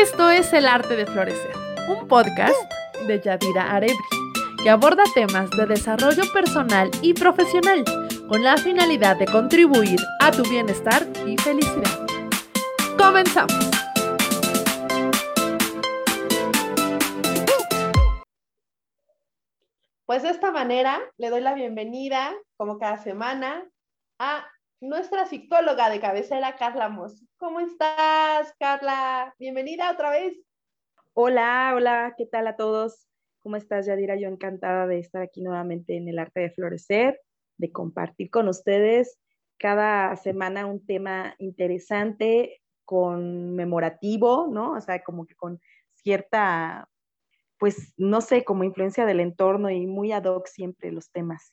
Esto es El Arte de Florecer, un podcast de Yadira Arebri, que aborda temas de desarrollo personal y profesional con la finalidad de contribuir a tu bienestar y felicidad. Comenzamos. Pues de esta manera le doy la bienvenida, como cada semana, a nuestra psicóloga de cabecera, Carla Moss. ¿Cómo estás, Carla? Bienvenida otra vez. Hola, hola, ¿qué tal a todos? ¿Cómo estás, Yadira? Yo encantada de estar aquí nuevamente en el arte de florecer, de compartir con ustedes cada semana un tema interesante, conmemorativo, ¿no? O sea, como que con cierta, pues, no sé, como influencia del entorno y muy ad hoc siempre los temas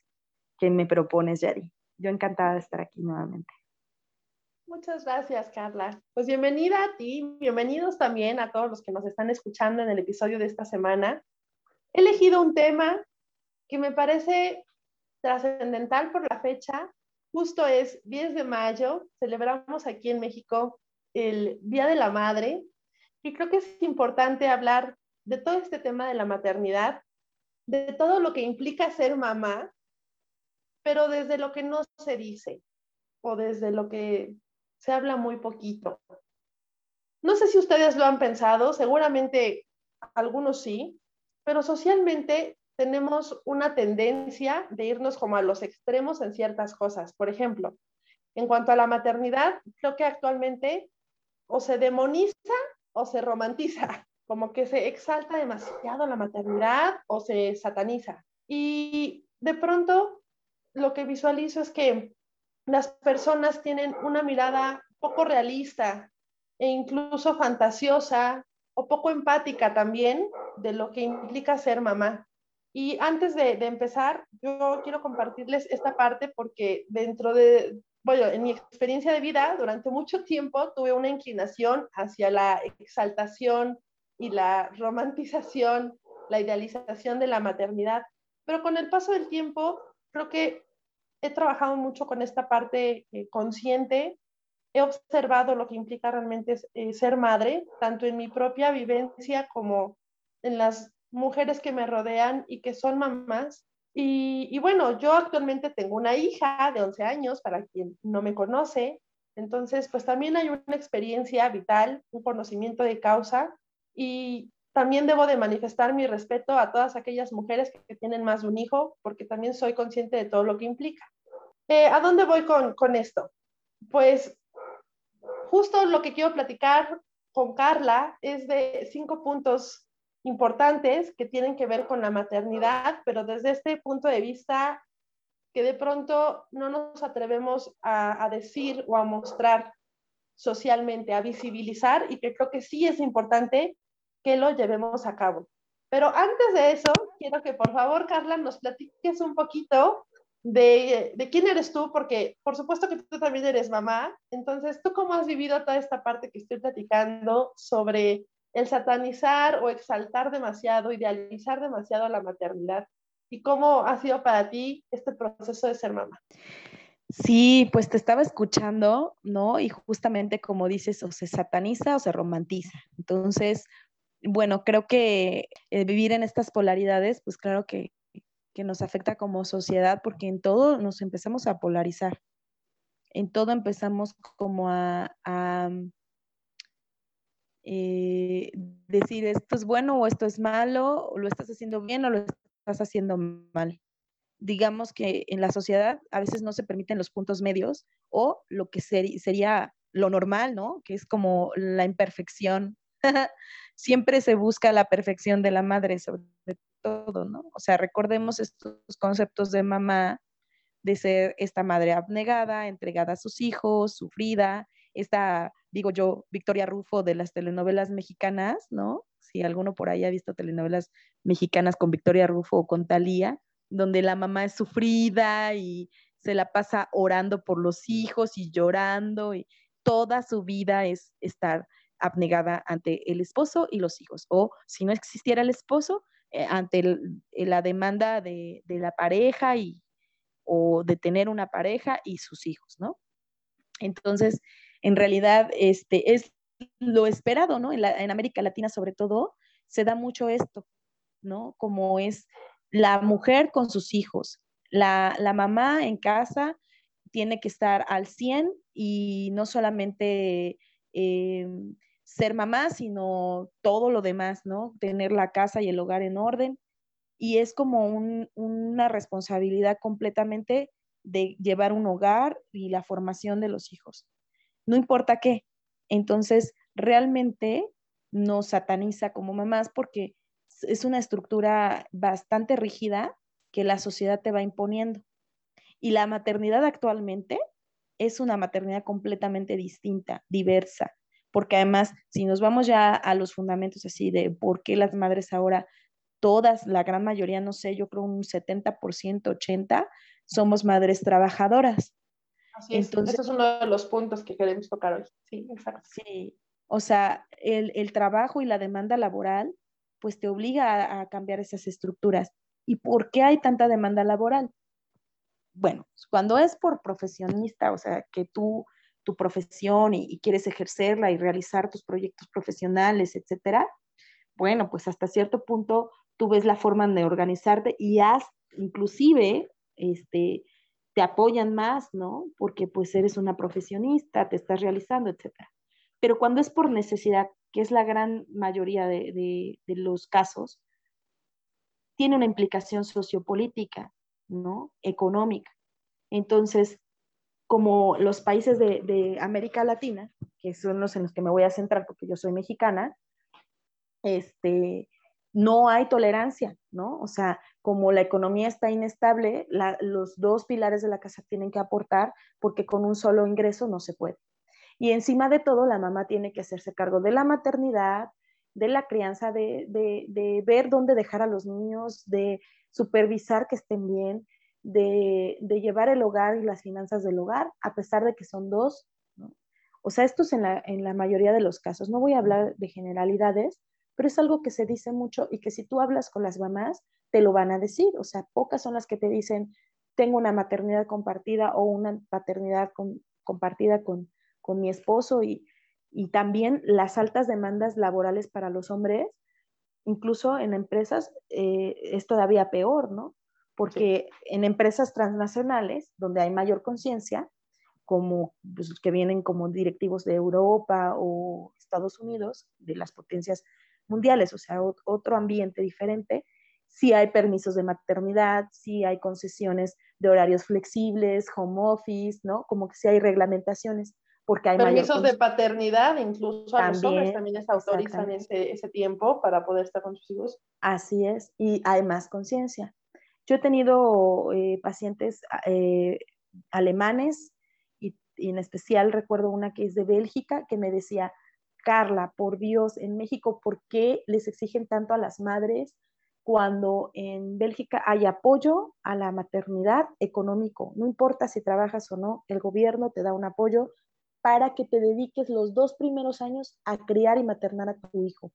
que me propones, Yadi yo encantada de estar aquí nuevamente. Muchas gracias, Carla. Pues bienvenida a ti, bienvenidos también a todos los que nos están escuchando en el episodio de esta semana. He elegido un tema que me parece trascendental por la fecha. Justo es 10 de mayo, celebramos aquí en México el Día de la Madre y creo que es importante hablar de todo este tema de la maternidad, de todo lo que implica ser mamá pero desde lo que no se dice o desde lo que se habla muy poquito. No sé si ustedes lo han pensado, seguramente algunos sí, pero socialmente tenemos una tendencia de irnos como a los extremos en ciertas cosas. Por ejemplo, en cuanto a la maternidad, creo que actualmente o se demoniza o se romantiza, como que se exalta demasiado la maternidad o se sataniza. Y de pronto lo que visualizo es que las personas tienen una mirada poco realista e incluso fantasiosa o poco empática también de lo que implica ser mamá. Y antes de, empezar, yo quiero compartirles esta parte porque dentro de, bueno, en mi experiencia de vida, durante mucho tiempo tuve una inclinación hacia la exaltación y la romantización, la idealización de la maternidad. Pero con el paso del tiempo, creo que he trabajado mucho con esta parte eh, consciente, he observado lo que implica realmente eh, ser madre, tanto en mi propia vivencia como en las mujeres que me rodean y que son mamás. Y, y, bueno, yo actualmente tengo una hija de 11 años, para quien no me conoce, entonces pues también hay una experiencia vital, un conocimiento de causa. Y también debo de manifestar mi respeto a todas aquellas mujeres que, tienen más de un hijo, porque también soy consciente de todo lo que implica. Eh, ¿A dónde voy con, con esto? Pues justo lo que quiero platicar con Carla es de cinco puntos importantes que tienen que ver con la maternidad, pero desde este punto de vista que de pronto no nos atrevemos a, a, decir o a mostrar socialmente, a visibilizar y que creo que sí es importante que lo llevemos a cabo. Pero antes de eso, quiero que por favor, Carla, nos platiques un poquito de, de, quién eres tú, porque por supuesto que tú también eres mamá. Entonces, ¿tú cómo has vivido toda esta parte que estoy platicando sobre el satanizar o exaltar demasiado, idealizar demasiado a la maternidad? ¿Y cómo ha sido para ti este proceso de ser mamá? Sí, pues te estaba escuchando, ¿no? Y justamente como dices, o se sataniza o se romantiza. Entonces, bueno, creo que eh, vivir en estas polaridades, pues claro que, nos afecta como sociedad porque en todo nos empezamos a polarizar. En todo empezamos como a, eh, decir esto es bueno o esto es malo, o lo estás haciendo bien o lo estás haciendo mal. Digamos que en la sociedad a veces no se permiten los puntos medios o lo que sería lo normal, ¿no? Que es como la imperfección siempre se busca la perfección de la madre sobre todo, ¿no? O sea, recordemos estos conceptos de mamá, de ser esta madre abnegada, entregada a sus hijos, sufrida, esta, digo yo, Victoria Rufo de las telenovelas mexicanas, ¿no? Si alguno por ahí ha visto telenovelas mexicanas con Victoria Rufo o con Talía, donde la mamá es sufrida y se la pasa orando por los hijos y llorando y toda su vida es estar abnegada ante el esposo y los hijos, o si no existiera el esposo, eh, ante eh, la demanda de, la pareja y, o de tener una pareja y sus hijos, ¿no? Entonces, en realidad, este, es lo esperado, ¿no? En, América Latina sobre todo, se da mucho esto, ¿no? Como es la mujer con sus hijos, la, mamá en casa tiene que estar al 100 y no solamente eh, ser mamá, sino todo lo demás, ¿no? Tener la casa y el hogar en orden. Y es como una responsabilidad completamente de llevar un hogar y la formación de los hijos. No importa qué. Entonces, realmente nos sataniza como mamás porque es una estructura bastante rígida que la sociedad te va imponiendo. Y la maternidad actualmente es una maternidad completamente distinta, diversa, porque además, si nos vamos ya a los fundamentos así de por qué las madres ahora, todas, la gran mayoría, no sé, yo creo un 70%, 80%, somos madres trabajadoras. Así es, Entonces, es uno de los puntos que queremos tocar hoy. Sí, exacto. Sí, o sea, el, el trabajo y la demanda laboral, pues te obliga a, a cambiar esas estructuras. ¿Y por qué hay tanta demanda laboral? Bueno, cuando es por profesionista, o sea, que tú, tu profesión y, quieres ejercerla y realizar tus proyectos profesionales, etcétera, bueno, pues hasta cierto punto tú ves la forma de organizarte y has, inclusive, este, te apoyan más, ¿no? Porque pues eres una profesionista, te estás realizando, etcétera. Pero cuando es por necesidad, que es la gran mayoría de, de los casos, tiene una implicación sociopolítica, ¿no? Económica. Entonces, como los países de, América Latina, que son los en los que me voy a centrar porque yo soy mexicana, este, no hay tolerancia, ¿no? O sea, como la economía está inestable, los dos pilares de la casa tienen que aportar porque con un solo ingreso no se puede. Y encima de todo, la mamá tiene que hacerse cargo de la maternidad, de la crianza, de, de ver dónde dejar a los niños, de supervisar que estén bien, de, llevar el hogar y las finanzas del hogar, a pesar de que son dos. O sea, esto es en la, en la mayoría de los casos. No voy a hablar de generalidades, pero es algo que se dice mucho y que si tú hablas con las mamás, te lo van a decir. O sea, pocas son las que te dicen, tengo una maternidad compartida o una paternidad compartida con, con mi esposo y, y también las altas demandas laborales para los hombres, incluso en empresas, eh, es todavía peor, ¿no? Porque en empresas transnacionales, donde hay mayor conciencia, como pues, que vienen como directivos de Europa o Estados Unidos, de las potencias mundiales, o sea, otro ambiente diferente, sí hay permisos de maternidad, sí hay concesiones de horarios flexibles, home office, ¿no? Como que sí hay reglamentaciones, porque hay permisos de paternidad, incluso a los hombres también les autorizan ese, ese tiempo para poder estar con sus hijos. Así es, y hay más conciencia. Yo he tenido eh, pacientes eh, alemanes y, en especial recuerdo una que es de Bélgica que me decía, Carla, por Dios, en México, ¿por qué les exigen tanto a las madres cuando en Bélgica hay apoyo a la maternidad económico? No importa si trabajas o no, el gobierno te da un apoyo para que te dediques los dos primeros años a criar y maternar a tu hijo,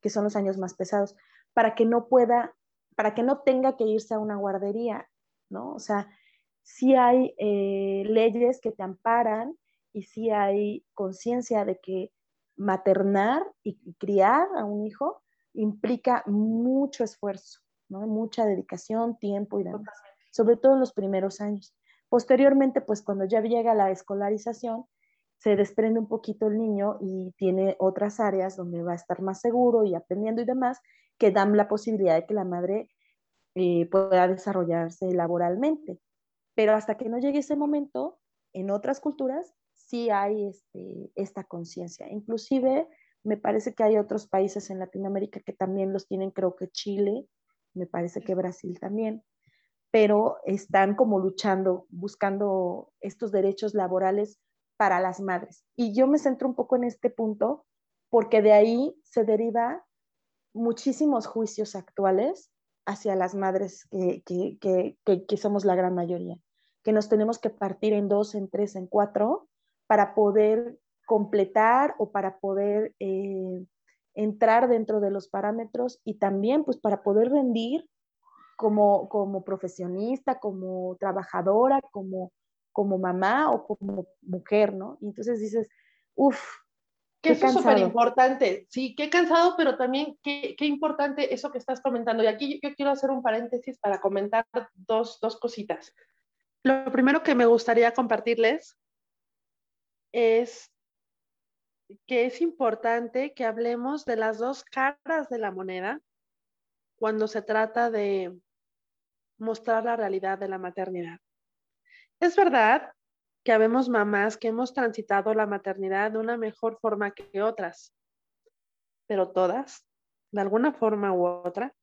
que son los años más pesados, para que no pueda para que no tenga que irse a una guardería, ¿no? O sea, sí hay eh, leyes que te amparan y sí hay conciencia de que maternar y criar a un hijo implica mucho esfuerzo, ¿no? Mucha dedicación, tiempo y demás, sobre todo en los primeros años. Posteriormente, pues cuando ya llega la escolarización, se desprende un poquito el niño y tiene otras áreas donde va a estar más seguro y aprendiendo y demás, que dan la posibilidad de que la madre eh, pueda desarrollarse laboralmente. Pero hasta que no llegue ese momento, en otras culturas sí hay este, esta conciencia. Inclusive me parece que hay otros países en Latinoamérica que también los tienen, creo que Chile, me parece que Brasil también, pero están como luchando, buscando estos derechos laborales para las madres. Y yo me centro un poco en este punto porque de ahí se deriva muchísimos juicios actuales hacia las madres que, que, que, somos la gran mayoría, que nos tenemos que partir en dos, en tres, en cuatro para poder completar o para poder eh, entrar dentro de los parámetros y también pues para poder rendir como, como profesionista, como trabajadora, como, como mamá o como mujer, ¿no? Y entonces dices, uff, ¿Qué Que eso es súper importante. Sí, qué cansado, pero también qué, qué, importante eso que estás comentando. Y aquí yo quiero hacer un paréntesis para comentar dos, dos cositas. Lo primero que me gustaría compartirles es que es importante que hablemos de las dos caras de la moneda cuando se trata de mostrar la realidad de la maternidad. Es verdad que habemos mamás que hemos transitado la maternidad de una mejor forma que otras, pero todas, de alguna forma u otra,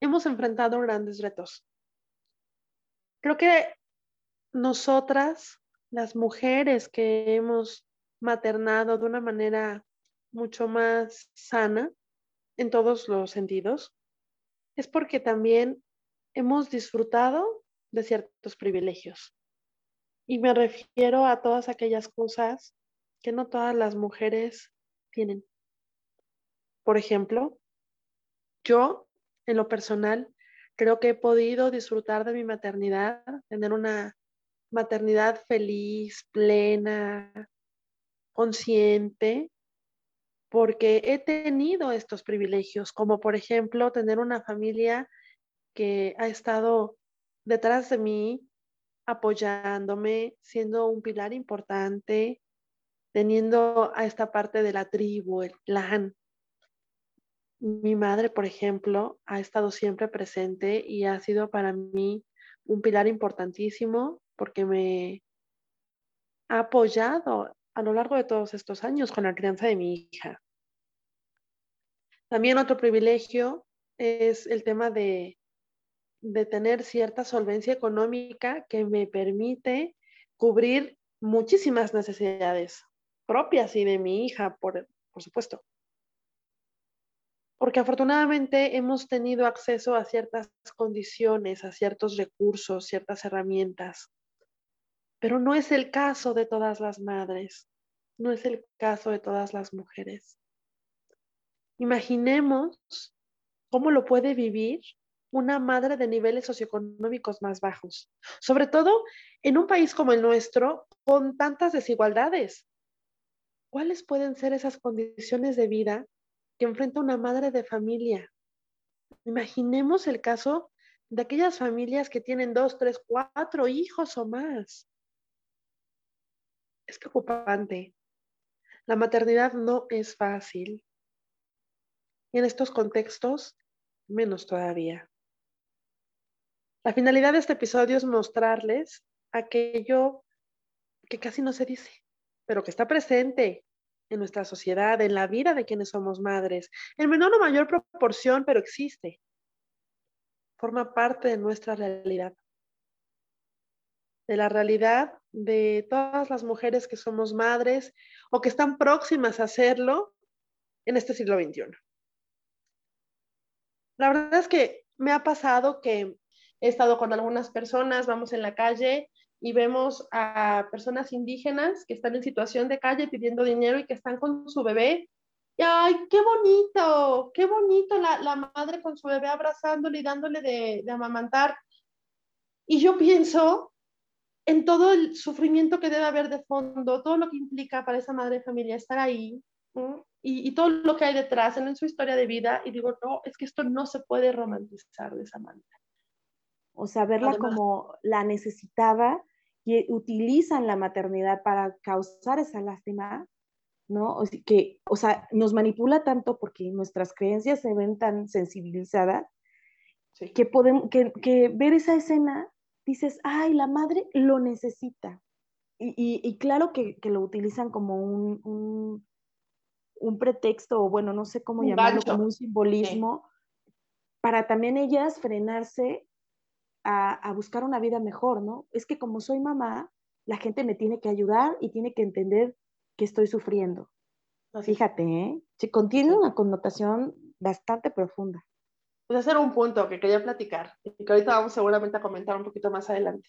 hemos enfrentado grandes retos. Creo que nosotras, las mujeres que hemos maternado de una manera mucho más sana en todos los sentidos, es porque también hemos disfrutado de ciertos privilegios. Y me refiero a todas aquellas cosas que no todas las mujeres tienen. Por ejemplo, yo, en lo personal, creo que he podido disfrutar de mi maternidad, tener una maternidad feliz, plena, consciente, porque he tenido estos privilegios, como por ejemplo tener una familia que ha estado detrás de mí, apoyándome, siendo un pilar importante, teniendo a esta parte de la tribu, el clan. Mi madre, por ejemplo, ha estado siempre presente y ha sido para mí un pilar importantísimo porque me ha apoyado a lo largo de todos estos años con la crianza de mi hija. También otro privilegio es el tema de, de tener cierta solvencia económica que me permite cubrir muchísimas necesidades propias y de mi hija, por, por supuesto. Porque afortunadamente hemos tenido acceso a ciertas condiciones, a ciertos recursos, ciertas herramientas pero no es el caso de todas las madres, no es el caso de todas las mujeres. Imaginemos cómo lo puede vivir una madre de niveles socioeconómicos más bajos, sobre todo en un país como el nuestro, con tantas desigualdades. ¿Cuáles pueden ser esas condiciones de vida que enfrenta una madre de familia? Imaginemos el caso de aquellas familias que tienen dos, tres, cuatro hijos o más es preocupante. La maternidad no es fácil. Y en estos contextos, menos todavía. La finalidad de este episodio es mostrarles aquello que casi no se dice, pero que está presente en nuestra sociedad, en la vida de quienes somos madres, en menor o mayor proporción, pero existe. Forma parte de nuestra realidad de la realidad de todas las mujeres que somos madres o que están próximas a hacerlo en este siglo XXI. La verdad es que me ha pasado que he estado con algunas personas, vamos en la calle y vemos a personas indígenas que están en situación de calle pidiendo dinero y que están con su bebé. Y ¡ay, qué bonito! ¡Qué bonito la, la madre con su bebé abrazándole y dándole de, de amamantar! Y yo pienso en todo el sufrimiento que debe haber de fondo, todo lo que implica para esa madre de familia estar ahí y, todo lo que hay detrás en, su historia de vida. Y digo, no, es que esto no se puede romantizar de esa manera. O sea, verla como la necesitaba y utilizan la maternidad para causar esa lástima, ¿no? O sea, que, o sea, nos manipula tanto porque nuestras creencias se ven tan sensibilizadas que, podemos, que, que ver esa escena dices, ay, la madre lo necesita. Y, claro que, lo utilizan como un, un, pretexto, o bueno, no sé cómo llamarlo, como un simbolismo, para también ellas frenarse a, buscar una vida mejor, ¿no? Es que como soy mamá, la gente me tiene que ayudar y tiene que entender que estoy sufriendo. Fíjate, ¿eh? contiene una connotación bastante profunda pues era un punto que quería platicar y que ahorita vamos seguramente a comentar un poquito más adelante.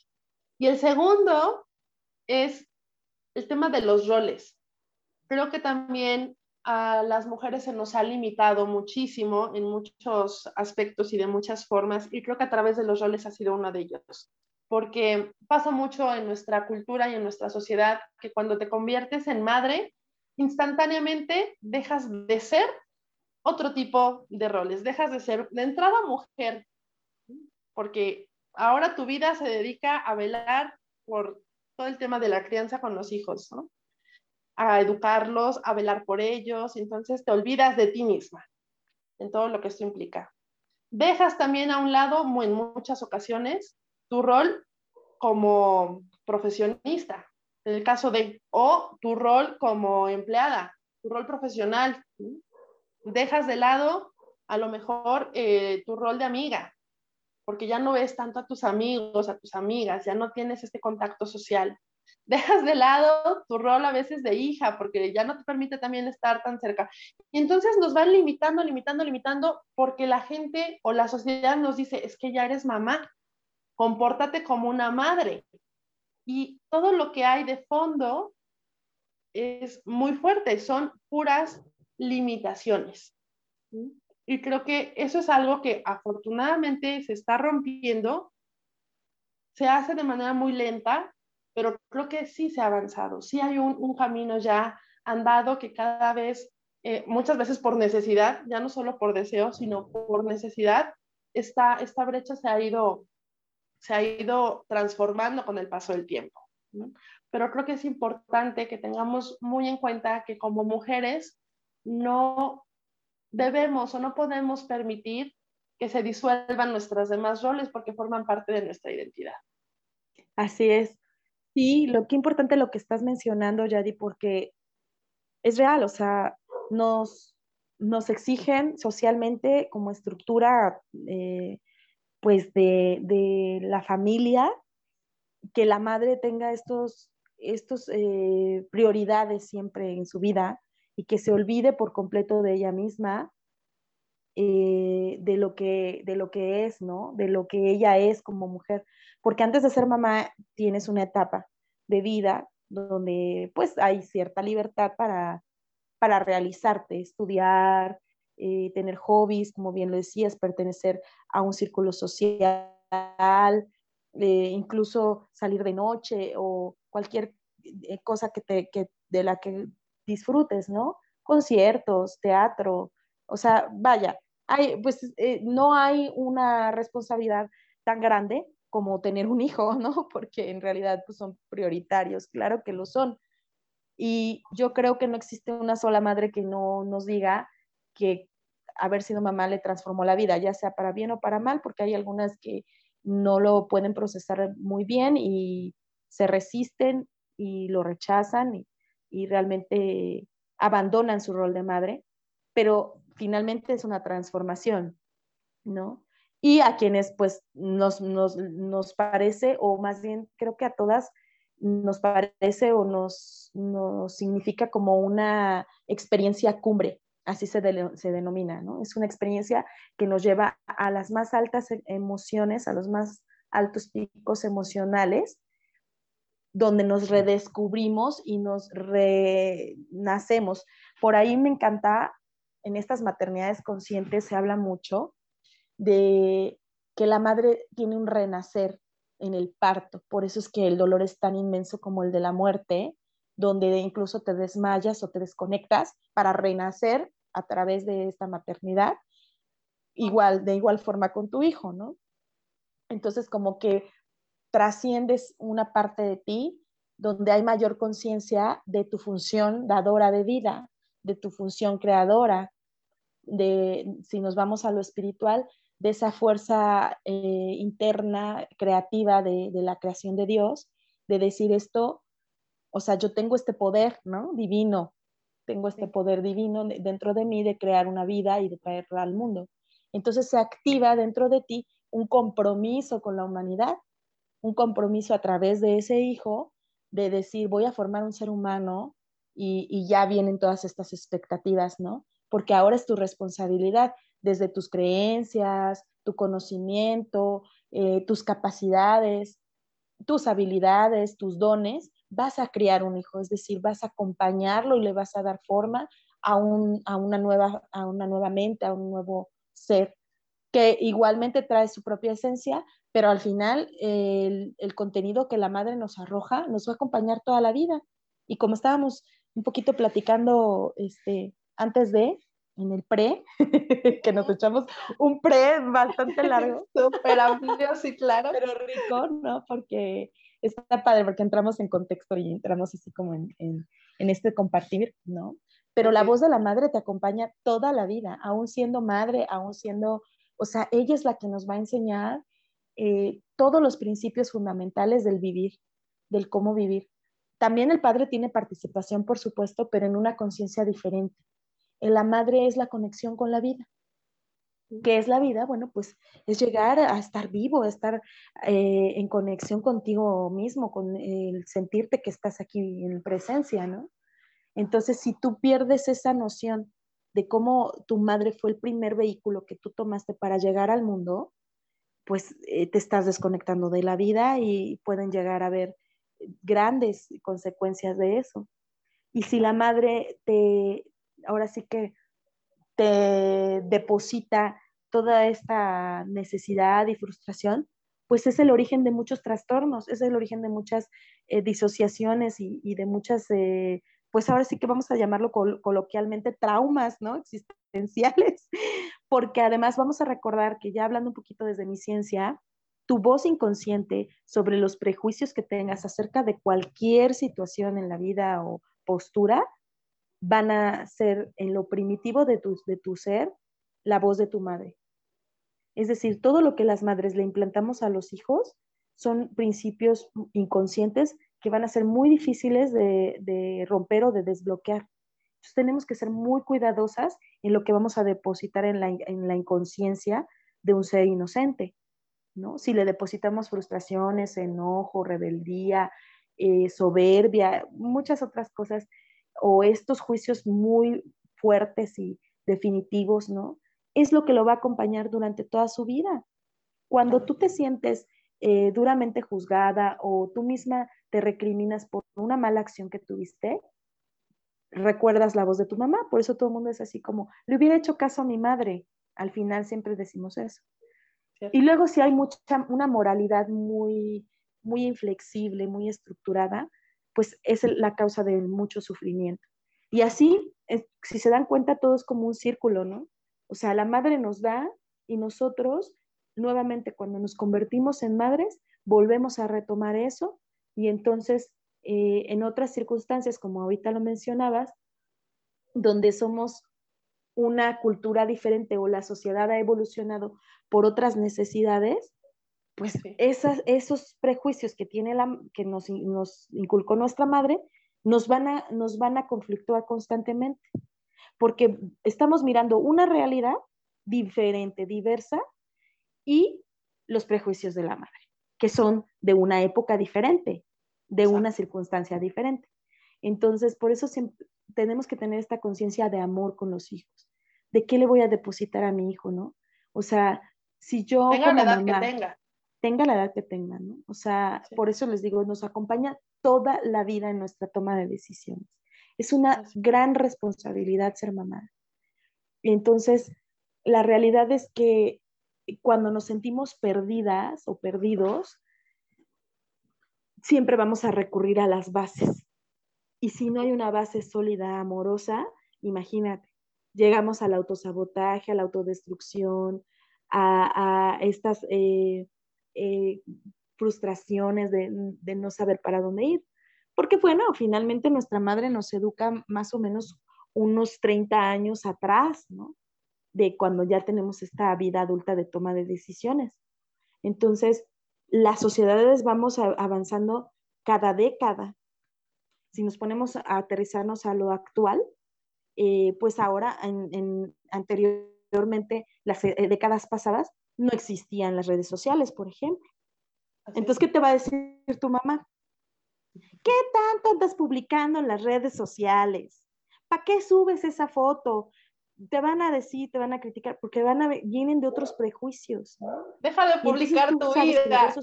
Y el segundo es el tema de los roles. Creo que también a las mujeres se nos ha limitado muchísimo en muchos aspectos y de muchas formas, y creo que a través de los roles ha sido uno de ellos, porque pasa mucho en nuestra cultura y en nuestra sociedad que cuando te conviertes en madre, instantáneamente dejas de ser otro tipo de roles, dejas de ser de entrada mujer, porque ahora tu vida se dedica a velar por todo el tema de la crianza con los hijos, ¿no? A educarlos, a velar por ellos, entonces te olvidas de ti misma en todo lo que esto implica. Dejas también a un lado, en muchas ocasiones, tu rol como profesionista, en el caso de, o tu rol como empleada, tu rol profesional. Dejas de lado a lo mejor eh, tu rol de amiga, porque ya no ves tanto a tus amigos, a tus amigas, ya no tienes este contacto social. Dejas de lado tu rol a veces de hija, porque ya no te permite también estar tan cerca. Y entonces nos van limitando, limitando, limitando, porque la gente o la sociedad nos dice, es que ya eres mamá, compórtate como una madre. Y todo lo que hay de fondo es muy fuerte, son puras limitaciones. Y creo que eso es algo que afortunadamente se está rompiendo, se hace de manera muy lenta, pero creo que sí se ha avanzado, sí hay un, camino ya andado que cada vez, eh, muchas veces por necesidad, ya no solo por deseo, sino por necesidad, esta, esta brecha se ha ido se ha ido transformando con el paso del tiempo. Pero creo que es importante que tengamos muy en cuenta que como mujeres no debemos o no podemos permitir que se disuelvan nuestras demás roles porque forman parte de nuestra identidad. Así es. Sí, lo que importante lo que estás mencionando, Yadi, porque es real, o sea, nos, nos exigen socialmente como estructura eh, pues de, la familia, que la madre tenga estos, estos eh, prioridades siempre en su vida y que se olvide por completo de ella misma, eh, de, lo que, de lo que es, ¿no? De lo que ella es como mujer. Porque antes de ser mamá tienes una etapa de vida donde pues hay cierta libertad para, para realizarte, estudiar, eh, tener hobbies, como bien lo decías, pertenecer a un círculo social, eh, incluso salir de noche o cualquier cosa que te, que, de la que disfrutes, ¿no? Conciertos, teatro, o sea, vaya, hay, pues no hay una responsabilidad tan grande como tener un hijo, ¿no? Porque en realidad pues, son prioritarios, claro que lo son. Y yo creo que no existe una sola madre que no nos diga que haber sido mamá le transformó la vida, ya sea para bien o para mal, porque hay algunas que no lo pueden procesar muy bien y se resisten y lo rechazan y, realmente abandonan su rol de madre, pero finalmente es una transformación, ¿no? Y a quienes pues nos, nos, nos parece, o más bien creo que a todas nos parece o nos, nos significa como una experiencia cumbre, así se, se, denomina, ¿no? Es una experiencia que nos lleva a las más altas e, emociones, a los más altos picos emocionales, donde nos redescubrimos y nos renacemos. Por ahí me encanta, en estas maternidades conscientes se habla mucho de que la madre tiene un renacer en el parto, por eso es que el dolor es tan inmenso como el de la muerte, donde incluso te desmayas o te desconectas para renacer a través de esta maternidad, igual, de igual forma con tu hijo, ¿no? Entonces, como que trasciendes una parte de ti donde hay mayor conciencia de tu función dadora de vida, de tu función creadora, de, si nos vamos a lo espiritual, de esa fuerza eh, interna creativa de, de, la creación de Dios, de decir esto, o sea, yo tengo este poder, ¿no? Divino, tengo este poder divino dentro de mí de crear una vida y de traerla al mundo. Entonces se activa dentro de ti un compromiso con la humanidad, un compromiso a través de ese hijo de decir, voy a formar un ser humano y, ya vienen todas estas expectativas, ¿no? Porque ahora es tu responsabilidad desde tus creencias, tu conocimiento, eh, tus capacidades, tus habilidades, tus dones, vas a criar un hijo, es decir, vas a acompañarlo y le vas a dar forma a, una, nueva, a una nueva mente, a un nuevo ser, que igualmente trae su propia esencia, pero al final el, contenido que la madre nos arroja nos va a acompañar toda la vida. Y como estábamos un poquito platicando este, antes de, en el pre, que nos echamos un pre bastante largo. Súper amplio, sí, claro. Pero rico, ¿no? Porque está padre, porque entramos en contexto y entramos así como en, en, en este compartir, ¿no? Pero la voz de la madre te acompaña toda la vida, aún siendo madre, aún siendo, o sea, ella es la que nos va a enseñar eh, todos los principios fundamentales del vivir, del cómo vivir. También el padre tiene participación, por supuesto, pero en una conciencia diferente. La madre es la conexión con la vida. ¿Qué es la vida? Bueno, pues es llegar a estar vivo, a estar eh, en conexión contigo mismo, con el sentirte que estás aquí en presencia, ¿no? Entonces, si tú pierdes esa noción de cómo tu madre fue el primer vehículo que tú tomaste para llegar al mundo, pues eh, te estás desconectando de la vida y pueden llegar a haber grandes consecuencias de eso. Y si la madre te, ahora sí que te deposita toda esta necesidad y frustración, pues es el origen de muchos trastornos, es el origen de muchas eh, disociaciones y, de muchas, eh, pues ahora sí que vamos a llamarlo coloquialmente traumas, ¿no? Existenciales, porque además vamos a recordar que ya hablando un poquito desde mi ciencia, tu voz inconsciente sobre los prejuicios que tengas acerca de cualquier situación en la vida o postura van a ser en lo primitivo de tu, de tu ser la voz de tu madre. Es decir, todo lo que las madres le implantamos a los hijos son principios inconscientes que van a ser muy difíciles de, de romper o de desbloquear. Entonces tenemos que ser muy cuidadosas en lo que vamos a depositar en la, inconsciencia de un ser inocente, ¿no? Si le depositamos frustraciones, enojo, rebeldía, eh, soberbia, muchas otras cosas, o estos juicios muy fuertes y definitivos, ¿no? Es lo que lo va a acompañar durante toda su vida. Cuando tú te sientes eh, duramente juzgada o tú misma te recriminas por una mala acción que tuviste, recuerdas la voz de tu mamá, por eso todo el mundo es así como, le hubiera hecho caso a mi madre, al final siempre decimos eso. Y luego si hay mucha, una moralidad muy, muy inflexible, muy estructurada, pues es la causa de mucho sufrimiento. Y así, si se dan cuenta, todo es como un círculo, ¿no? O sea, la madre nos da y nosotros, nuevamente, cuando nos convertimos en madres, volvemos a retomar eso y entonces eh, en otras circunstancias, como ahorita lo mencionabas, donde somos una cultura diferente o la sociedad ha evolucionado por otras necesidades, pues esos prejuicios que, tiene la, que nos, nos, inculcó nuestra madre nos van, a, nos van a conflictuar constantemente, porque estamos mirando una realidad diferente, diversa, y los prejuicios de la madre, que son de una época diferente, de una circunstancia diferente. Entonces, por eso tenemos que tener esta conciencia de amor con los hijos. ¿De qué le voy a depositar a mi hijo, no? O sea, si yo... Tenga la edad que tenga. Tenga la edad que tenga, ¿no? O sea, por eso les digo, nos acompaña toda la vida en nuestra toma de decisiones. Es una gran responsabilidad ser mamá. Entonces, la realidad es que cuando nos sentimos perdidas o perdidos, siempre vamos a recurrir a las bases. Y si no hay una base sólida, amorosa, imagínate, llegamos al autosabotaje, a la autodestrucción, a, estas eh, eh, frustraciones de, no saber para dónde ir. Porque bueno, finalmente nuestra madre nos educa más o menos unos 30 años atrás, ¿no? De cuando ya tenemos esta vida adulta de toma de decisiones. Entonces, las sociedades vamos avanzando cada década. Si nos ponemos a aterrizarnos a lo actual, eh, pues ahora, en, anteriormente, las eh, décadas pasadas, no existían las redes sociales, por ejemplo. Entonces, ¿qué te va a decir tu mamá? ¿Qué tanto andas publicando en las redes sociales? ¿Para qué subes esa foto? te van a decir, te van a criticar, porque van a vienen de otros prejuicios. Deja de publicar tu vida.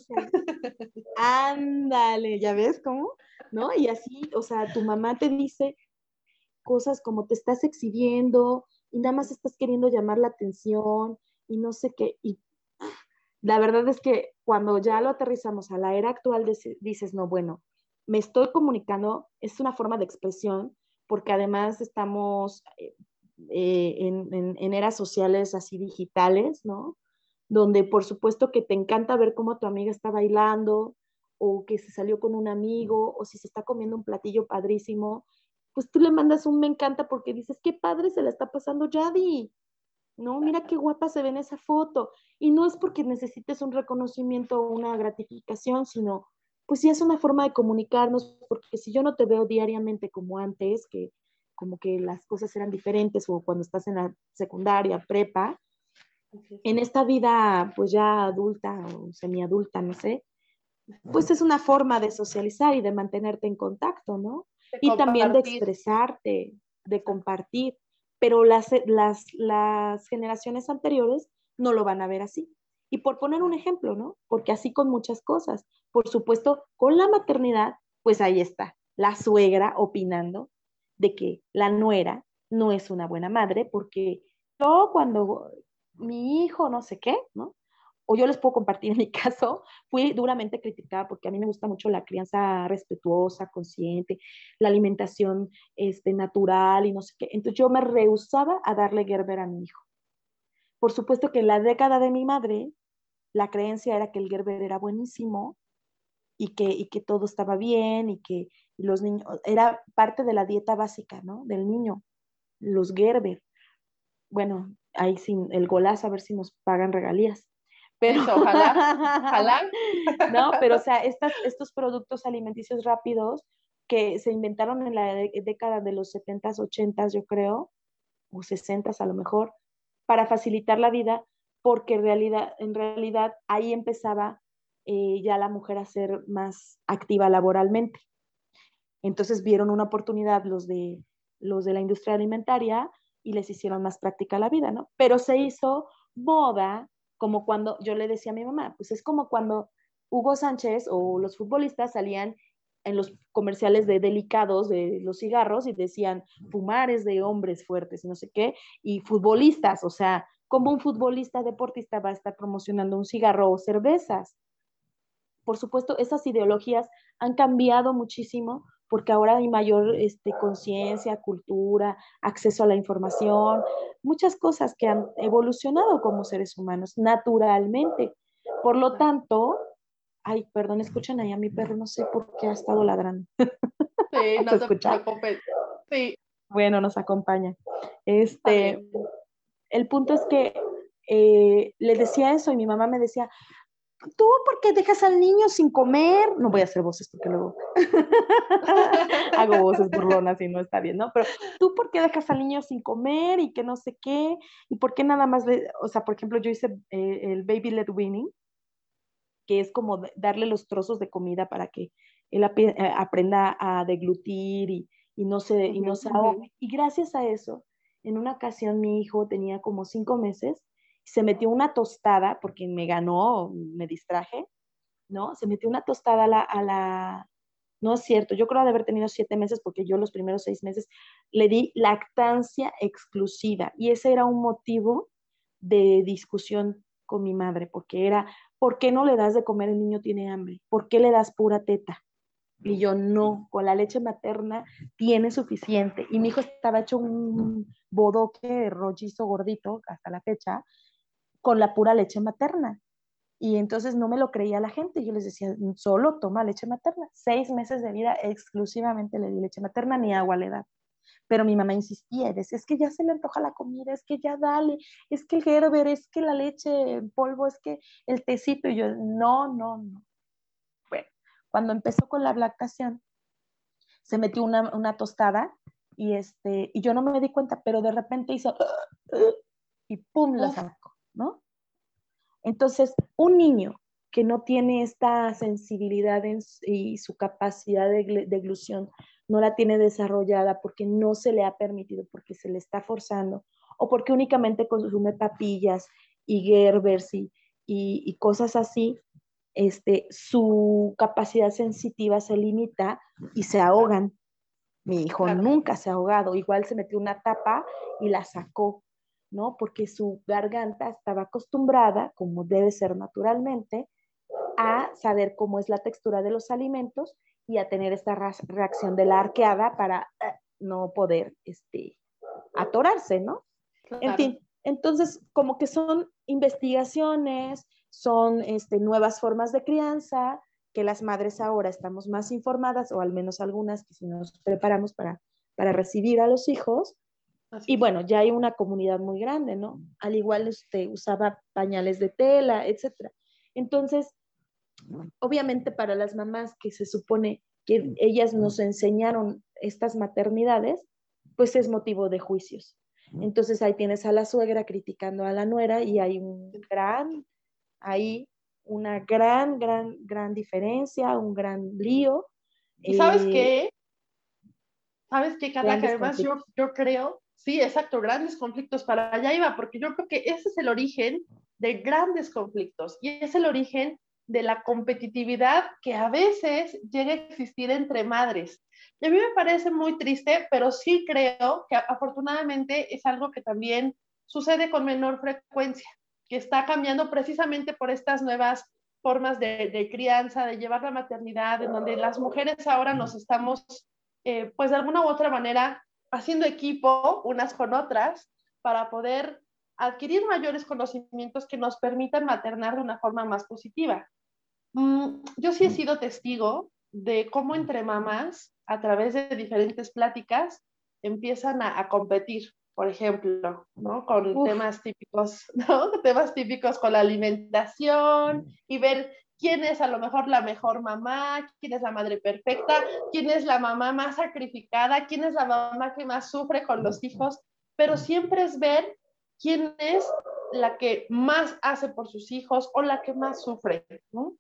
Ándale, ¿ya ves cómo? ¿No? Y así, o sea, tu mamá te dice cosas como te estás exhibiendo y nada más estás queriendo llamar la atención y no sé qué. Y la verdad es que cuando ya lo aterrizamos a la era actual, dices, no, bueno, me estoy comunicando, es una forma de expresión porque además estamos eh, eh, en, en, eras sociales así digitales, ¿no? Donde por supuesto que te encanta ver cómo tu amiga está bailando o que se salió con un amigo o si se está comiendo un platillo padrísimo, pues tú le mandas un me encanta porque dices, qué padre se la está pasando Yadi, ¿no? Mira qué guapa se ve en esa foto. Y no es porque necesites un reconocimiento o una gratificación, sino pues sí es una forma de comunicarnos, porque si yo no te veo diariamente como antes, que como que las cosas eran diferentes o cuando estás en la secundaria, prepa, en esta vida pues ya adulta o semiadulta, no sé, pues es una forma de socializar y de mantenerte en contacto, ¿no? y también de expresarte, de compartir, pero las, las, generaciones anteriores no lo van a ver así. Y por poner un ejemplo, ¿no? Porque así con muchas cosas. Por supuesto, con la maternidad, pues ahí está, la suegra opinando de que la nuera no es una buena madre, porque yo cuando mi hijo no sé qué, ¿no? O yo les puedo compartir en mi caso, fui duramente criticada porque a mí me gusta mucho la crianza respetuosa, consciente, la alimentación este, natural y no sé qué. Entonces yo me rehusaba a darle Gerber a mi hijo. Por supuesto que en la década de mi madre, la creencia era que el Gerber era buenísimo y que, que todo estaba bien y que los niños, era parte de la dieta básica, ¿no? Del niño, los Gerber. Bueno, ahí sin el golazo a ver si nos pagan regalías. Pero, ojalá, ojalá. no, pero o sea, estas, estos productos alimenticios rápidos que se inventaron en la década de los 70s, 80s, yo creo, o 60s a lo mejor, para facilitar la vida, porque en realidad, en realidad ahí empezaba eh, ya la mujer a ser más activa laboralmente. Entonces vieron una oportunidad los de, los de la industria alimentaria y les hicieron más práctica la vida, ¿no? Pero se hizo moda como cuando yo le decía a mi mamá, pues es como cuando Hugo Sánchez o los futbolistas salían en los comerciales de delicados de los cigarros y decían fumares de hombres fuertes y no sé qué, y futbolistas, o sea, como un futbolista deportista va a estar promocionando un cigarro o cervezas. Por supuesto, esas ideologías han cambiado muchísimo porque ahora hay mayor este, conciencia, cultura, acceso a la información, muchas cosas que han evolucionado como seres humanos naturalmente. Por lo tanto, ay, perdón, escuchan ahí a mi perro, no sé por qué ha estado ladrando. Sí, no escucha. Sí. Bueno, nos acompaña. Este, el punto es que eh, le decía eso y mi mamá me decía, ¿tú por qué dejas al niño sin comer? No voy a hacer voces porque luego hago voces burlonas y no está bien, ¿no? Pero tú por qué dejas al niño sin comer y que no sé qué, y por qué nada más, le, o sea, por ejemplo, yo hice eh, el baby led winning, que es como darle los trozos de comida para que él eh, aprenda a deglutir y, y no se, y no se ahogue. Y gracias a eso, en una ocasión mi hijo tenía como cinco meses, se metió una tostada, porque me ganó, me distraje, ¿no? Se metió una tostada a la, a la, no es cierto, yo creo de haber tenido siete meses porque yo los primeros seis meses le di lactancia exclusiva y ese era un motivo de discusión con mi madre, porque era, ¿por qué no le das de comer? El niño tiene hambre, ¿por qué le das pura teta? Y yo no, con la leche materna tiene suficiente. Y mi hijo estaba hecho un bodoque rollizo gordito hasta la fecha con la pura leche materna. Y entonces no me lo creía la gente. Yo les decía, solo toma leche materna. Seis meses de vida exclusivamente le di leche materna, ni agua le da. Pero mi mamá insistía y decía, es que ya se le antoja la comida, es que ya dale, es que el Gerber, es que la leche en polvo, es que el tecito. Y yo, no, no, no. Bueno, cuando empezó con la lactación, se metió una, una tostada y, este, y yo no me di cuenta, pero de repente hizo y pum, la sacó, ¿no? Entonces, un niño que no tiene esta sensibilidad y su capacidad de, de no la tiene desarrollada porque no se le ha permitido, porque se le está forzando, o porque únicamente consume papillas y gerbers y, y, cosas así, este, su capacidad sensitiva se limita y se ahogan. Mi hijo nunca se ha ahogado, igual se metió una tapa y la sacó, ¿no? Porque su garganta estaba acostumbrada, como debe ser naturalmente, a saber cómo es la textura de los alimentos y a tener esta reacción de la arqueada para, no poder este, atorarse, ¿no? En fin, entonces como que son investigaciones, son este, nuevas formas de crianza, que las madres ahora estamos más informadas, o al menos algunas que si nos preparamos para, para recibir a los hijos. Y bueno, ya hay una comunidad muy grande, ¿no? Al igual usted usaba pañales de tela, etcétera. Entonces, obviamente para las mamás que se supone que ellas nos enseñaron estas maternidades, pues es motivo de juicios. Entonces ahí tienes a la suegra criticando a la nuera y hay un gran, ahí una gran, gran, gran diferencia, un gran lío. ¿Y sabes eh, qué? ¿Sabes qué, Carla? Que además yo, yo creo, sí, exacto, grandes conflictos para allá iba, porque yo creo que ese es el origen de grandes conflictos y es el origen de la competitividad que a veces llega a existir entre madres. Y a mí me parece muy triste, pero sí creo que afortunadamente es algo que también sucede con menor frecuencia, que está cambiando precisamente por estas nuevas formas de, crianza, de llevar la maternidad, en donde las mujeres ahora nos estamos, eh, pues de alguna u otra manera, haciendo equipo unas con otras para poder adquirir mayores conocimientos que nos permitan maternar de una forma más positiva. Mm, yo sí he sido testigo de cómo entre mamás, a través de diferentes pláticas, empiezan a, competir, por ejemplo, ¿no? Con temas típicos, ¿no? Temas típicos con la alimentación y ver quién es a lo mejor la mejor mamá, quién es la madre perfecta, quién es la mamá más sacrificada, quién es la mamá que más sufre con los hijos, pero siempre es ver quién es la que más hace por sus hijos o la que más sufre, ¿no?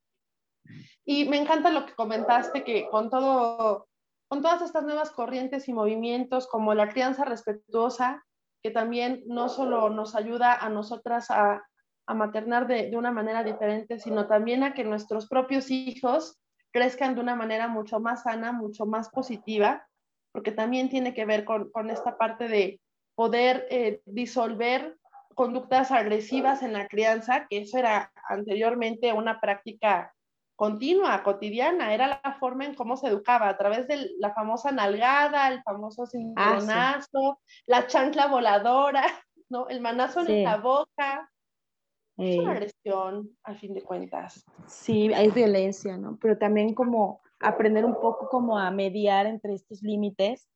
Y me encanta lo que comentaste, que con todo, con todas estas nuevas corrientes y movimientos, como la crianza respetuosa, que también no solo nos ayuda a nosotras a, a maternar de, de, una manera diferente, sino también a que nuestros propios hijos crezcan de una manera mucho más sana, mucho más positiva, porque también tiene que ver con, con esta parte de poder eh, disolver conductas agresivas en la crianza, que eso era anteriormente una práctica continua, cotidiana, era la forma en cómo se educaba, a través de la famosa nalgada, el famoso cinturonazo, ah, la chancla voladora, ¿no? El manazo en la boca. Es una agresión, a fin de cuentas. Sí, hay violencia, ¿no? Pero también como aprender un poco como a mediar entre estos límites,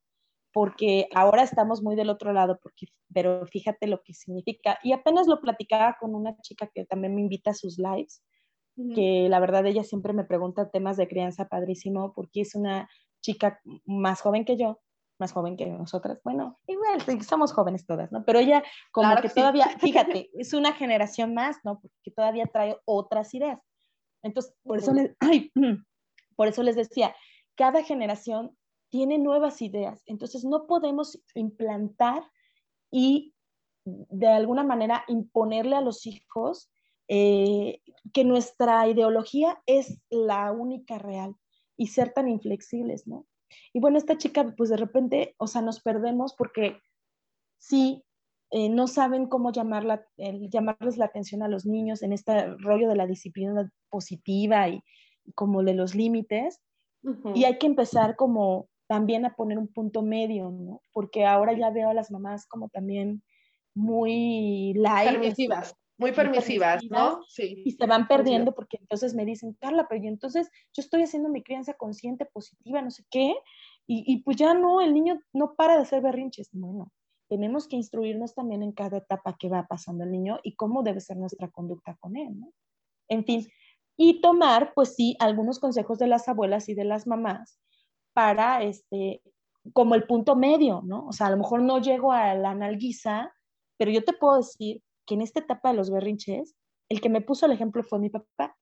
porque ahora estamos muy del otro lado, porque, pero fíjate lo que significa. Y apenas lo platicaba con una chica que también me invita a sus lives, que la verdad ella siempre me pregunta temas de crianza padrísimo porque es una chica más joven que yo, más joven que nosotras. Bueno, igual somos jóvenes todas, ¿no? Pero ella como que, todavía, fíjate, es una generación más, ¿no? Porque todavía trae otras ideas. Entonces, por eso, les, por eso les decía, cada generación tiene nuevas ideas. Entonces, no podemos implantar y de alguna manera imponerle a los hijos eh, que nuestra ideología es la única real y ser tan inflexibles, ¿no? Y bueno, esta chica, pues de repente, o sea, nos perdemos porque sí, eh, no saben cómo llamarla, llamarles la atención a los niños en este rollo de la disciplina positiva y, como de los límites. Y hay que empezar como también a poner un punto medio, ¿no? Porque ahora ya veo a las mamás como también muy light. Permisivas muy permisivas, ¿no? Sí. Y se van perdiendo porque entonces me dicen, Carla, pero entonces yo estoy haciendo mi crianza consciente, positiva, no sé qué, y, y, pues ya no, el niño no para de hacer berrinches. Bueno, tenemos que instruirnos también en cada etapa que va pasando el niño y cómo debe ser nuestra conducta con él, ¿no? En fin, y tomar, pues sí, algunos consejos de las abuelas y de las mamás para, este, como el punto medio, ¿no? O sea, a lo mejor no llego a la nalguiza, pero yo te puedo decir que en esta etapa de los berrinches, el que me puso el ejemplo fue mi papá.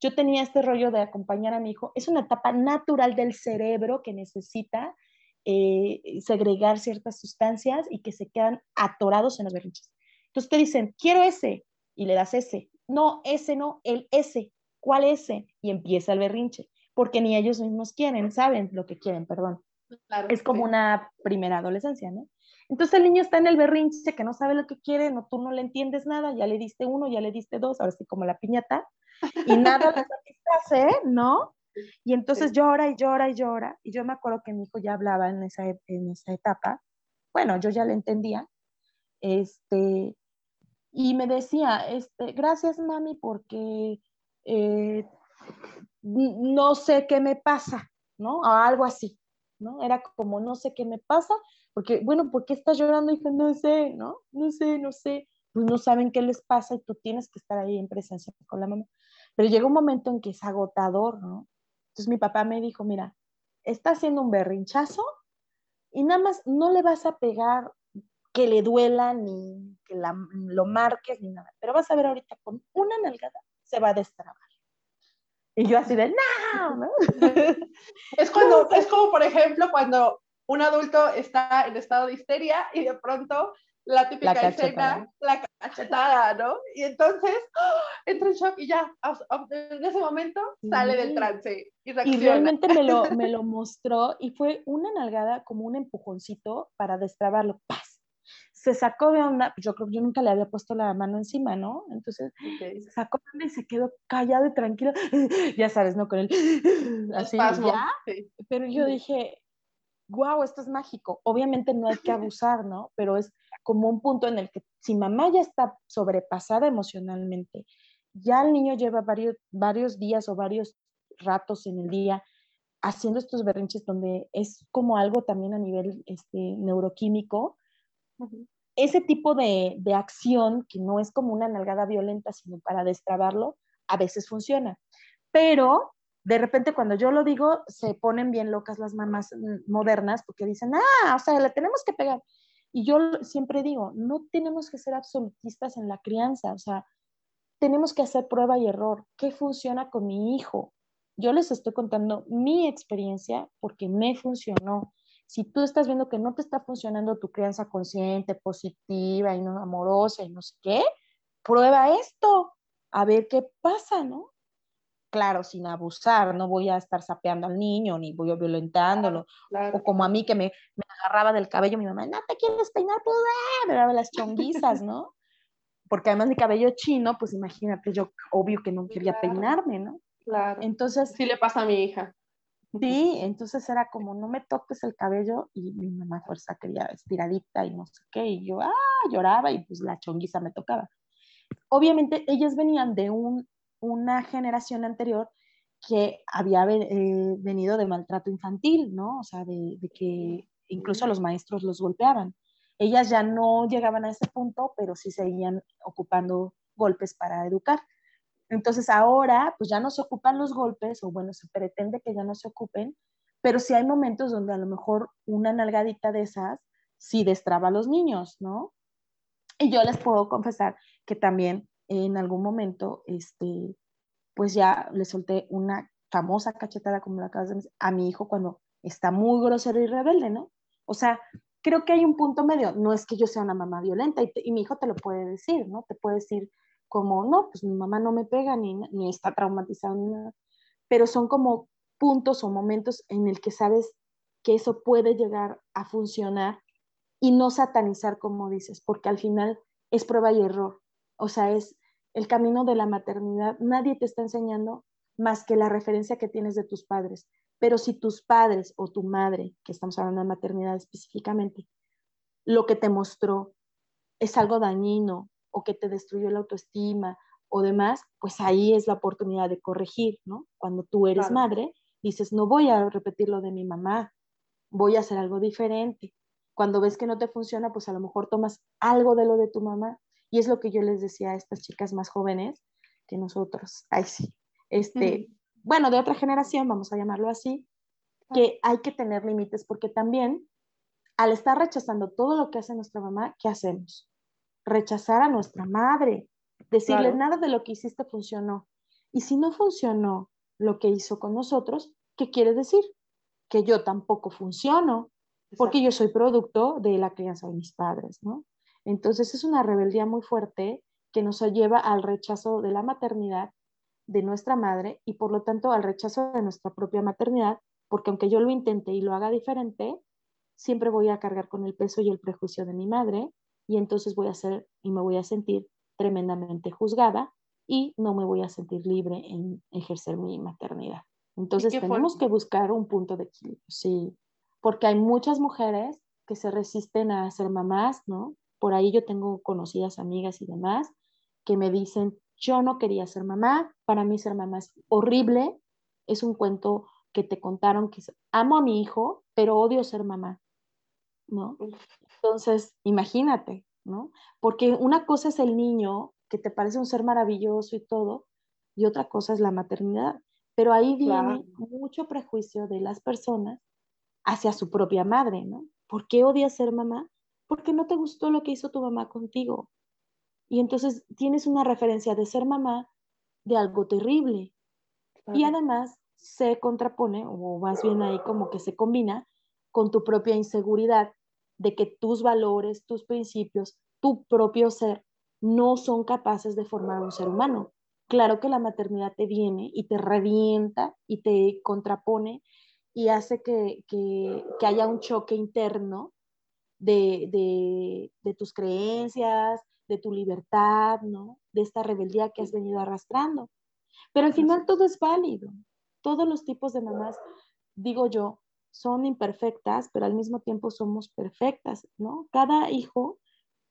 Yo tenía este rollo de acompañar a mi hijo. Es una etapa natural del cerebro que necesita eh, segregar ciertas sustancias y que se quedan atorados en los berrinches. Entonces te dicen, quiero ese, y le das ese. No, ese no, el ese. ¿Cuál ese? Y empieza el berrinche, porque ni ellos mismos quieren, saben lo que quieren, perdón. Es como una primera adolescencia, ¿no? Entonces el niño está en el berrinche que no sabe lo que quiere, no, tú no le entiendes nada, ya le diste uno, ya le diste dos, ahora sí como la piñata, y nada le satisface, ¿no? Y entonces llora y llora y llora. Y yo me acuerdo que mi hijo ya hablaba en esa, en esa etapa. Bueno, yo ya le entendía. Este, y me decía, este, gracias mami porque eh, no sé qué me pasa, ¿no? O algo así, Era como, no sé qué me pasa, porque, bueno, ¿por qué estás llorando? Y dije, no sé, ¿no? No sé, no sé. Pues no saben qué les pasa y tú tienes que estar ahí en presencia con la mamá. Pero llega un momento en que es agotador, ¿no? Entonces mi papá me dijo, mira, está haciendo un berrinchazo y nada más no le vas a pegar que le duela ni que lo marques ni nada, pero vas a ver ahorita con una nalgada se va a destrabar. Y yo así de, no, es, cuando, es como, por ejemplo, cuando un adulto está en estado de histeria y de pronto la típica escena, la cachetada, ¿no? Y entonces ¡oh! entra en shock y ya, en ese momento sale del trance y Y realmente me lo, me lo mostró y fue una nalgada como un empujoncito para destrabarlo. ¡Paz! Se sacó de onda, yo creo que yo nunca le había puesto la mano encima, ¿no? Entonces se sacó de onda y se quedó callado y tranquilo, ya sabes, ¿no? Con el así, ya. Pero yo dije, wow, esto es mágico. Obviamente no hay que abusar, ¿no? Pero es como un punto en el que si mamá ya está sobrepasada emocionalmente, ya el niño lleva varios, varios días o varios ratos en el día haciendo estos berrinches donde es como algo también a nivel este, neuroquímico, ese tipo de, de, acción, que no es como una nalgada violenta, sino para destrabarlo, a veces funciona. Pero de repente cuando yo lo digo, se ponen bien locas las mamás mm, modernas porque dicen, ah, o sea, le tenemos que pegar. Y yo siempre digo, no tenemos que ser absolutistas en la crianza, o sea, tenemos que hacer prueba y error. ¿Qué funciona con mi hijo? Yo les estoy contando mi experiencia porque me funcionó. Si tú estás viendo que no te está funcionando tu crianza consciente, positiva y no amorosa y no sé qué, prueba esto, a ver qué pasa, ¿no? Claro, sin abusar, no voy a estar sapeando al niño ni voy a violentándolo. O como a mí que me, me, agarraba del cabello mi mamá, no te quieres peinar, pues ah", me daba las chonguizas, ¿no? Porque además mi cabello chino, pues imagínate, yo obvio que no quería peinarme, ¿no? Claro. Entonces. Sí le pasa a mi hija. Sí, entonces era como, no me toques el cabello y mi mamá fuerza quería estiradita y no sé qué, y yo, ah, lloraba y pues la chonguiza me tocaba. Obviamente ellas venían de un, una generación anterior que había eh, venido de maltrato infantil, ¿no? O sea, de, de que incluso los maestros los golpeaban. Ellas ya no llegaban a ese punto, pero sí seguían ocupando golpes para educar. Entonces ahora, pues ya no se ocupan los golpes, o bueno, se pretende que ya no se ocupen, pero sí hay momentos donde a lo mejor una nalgadita de esas sí destraba a los niños, ¿no? Y yo les puedo confesar que también en algún momento, este, pues ya le solté una famosa cachetada, como la acabas de decir, a mi hijo cuando está muy grosero y rebelde, ¿no? O sea, creo que hay un punto medio. No es que yo sea una mamá violenta y, y mi hijo te lo puede decir, ¿no? Te puede decir, como, no, pues mi mamá no me pega ni, ni está traumatizada ni nada, pero son como puntos o momentos en el que sabes que eso puede llegar a funcionar y no satanizar como dices, porque al final es prueba y error. O sea, es el camino de la maternidad. Nadie te está enseñando más que la referencia que tienes de tus padres. Pero si tus padres o tu madre, que estamos hablando de maternidad específicamente, lo que te mostró es algo dañino o que te destruyó la autoestima o demás, pues ahí es la oportunidad de corregir, ¿no? Cuando tú eres madre, dices, no voy a repetir lo de mi mamá, voy a hacer algo diferente. Cuando ves que no te funciona, pues a lo mejor tomas algo de lo de tu mamá. Y es lo que yo les decía a estas chicas más jóvenes que nosotros. Ay, sí. Este, bueno, de otra generación, vamos a llamarlo así, que hay que tener límites porque también al estar rechazando todo lo que hace nuestra mamá, ¿qué hacemos? Rechazar a nuestra madre, decirle nada de lo que hiciste funcionó. Y si no funcionó lo que hizo con nosotros, ¿qué quiere decir? Que yo tampoco funciono, porque yo soy producto de la crianza de mis padres, ¿no? Entonces es una rebeldía muy fuerte que nos lleva al rechazo de la maternidad de nuestra madre y por lo tanto al rechazo de nuestra propia maternidad, porque aunque yo lo intente y lo haga diferente, siempre voy a cargar con el peso y el prejuicio de mi madre y entonces voy a ser y me voy a sentir tremendamente juzgada y no me voy a sentir libre en ejercer mi maternidad. Entonces tenemos que buscar un punto de equilibrio, sí, porque hay muchas mujeres que se resisten a ser mamás, ¿no? Por ahí yo tengo conocidas amigas y demás que me dicen, yo no quería ser mamá, para mí ser mamá es horrible, es un cuento que te contaron que amo a mi hijo, pero odio ser mamá, ¿no? Entonces, imagínate, ¿no? Porque una cosa es el niño, que te parece un ser maravilloso y todo, y otra cosa es la maternidad. Pero ahí viene mucho prejuicio de las personas hacia su propia madre, ¿no? ¿Por qué odias ser mamá? Porque no te gustó lo que hizo tu mamá contigo. Y entonces tienes una referencia de ser mamá de algo terrible. Y además se contrapone, o más bien ahí como que se combina, con tu propia inseguridad de que tus valores, tus principios, tu propio ser no son capaces de formar un ser humano. Claro que la maternidad te viene y te revienta y te contrapone y hace que, haya un choque interno de, de, tus creencias, de tu libertad, ¿no? De esta rebeldía que has venido arrastrando. Pero al final todo es válido. Todos los tipos de mamás, digo yo, son imperfectas, pero al mismo tiempo somos perfectas, ¿no? Cada hijo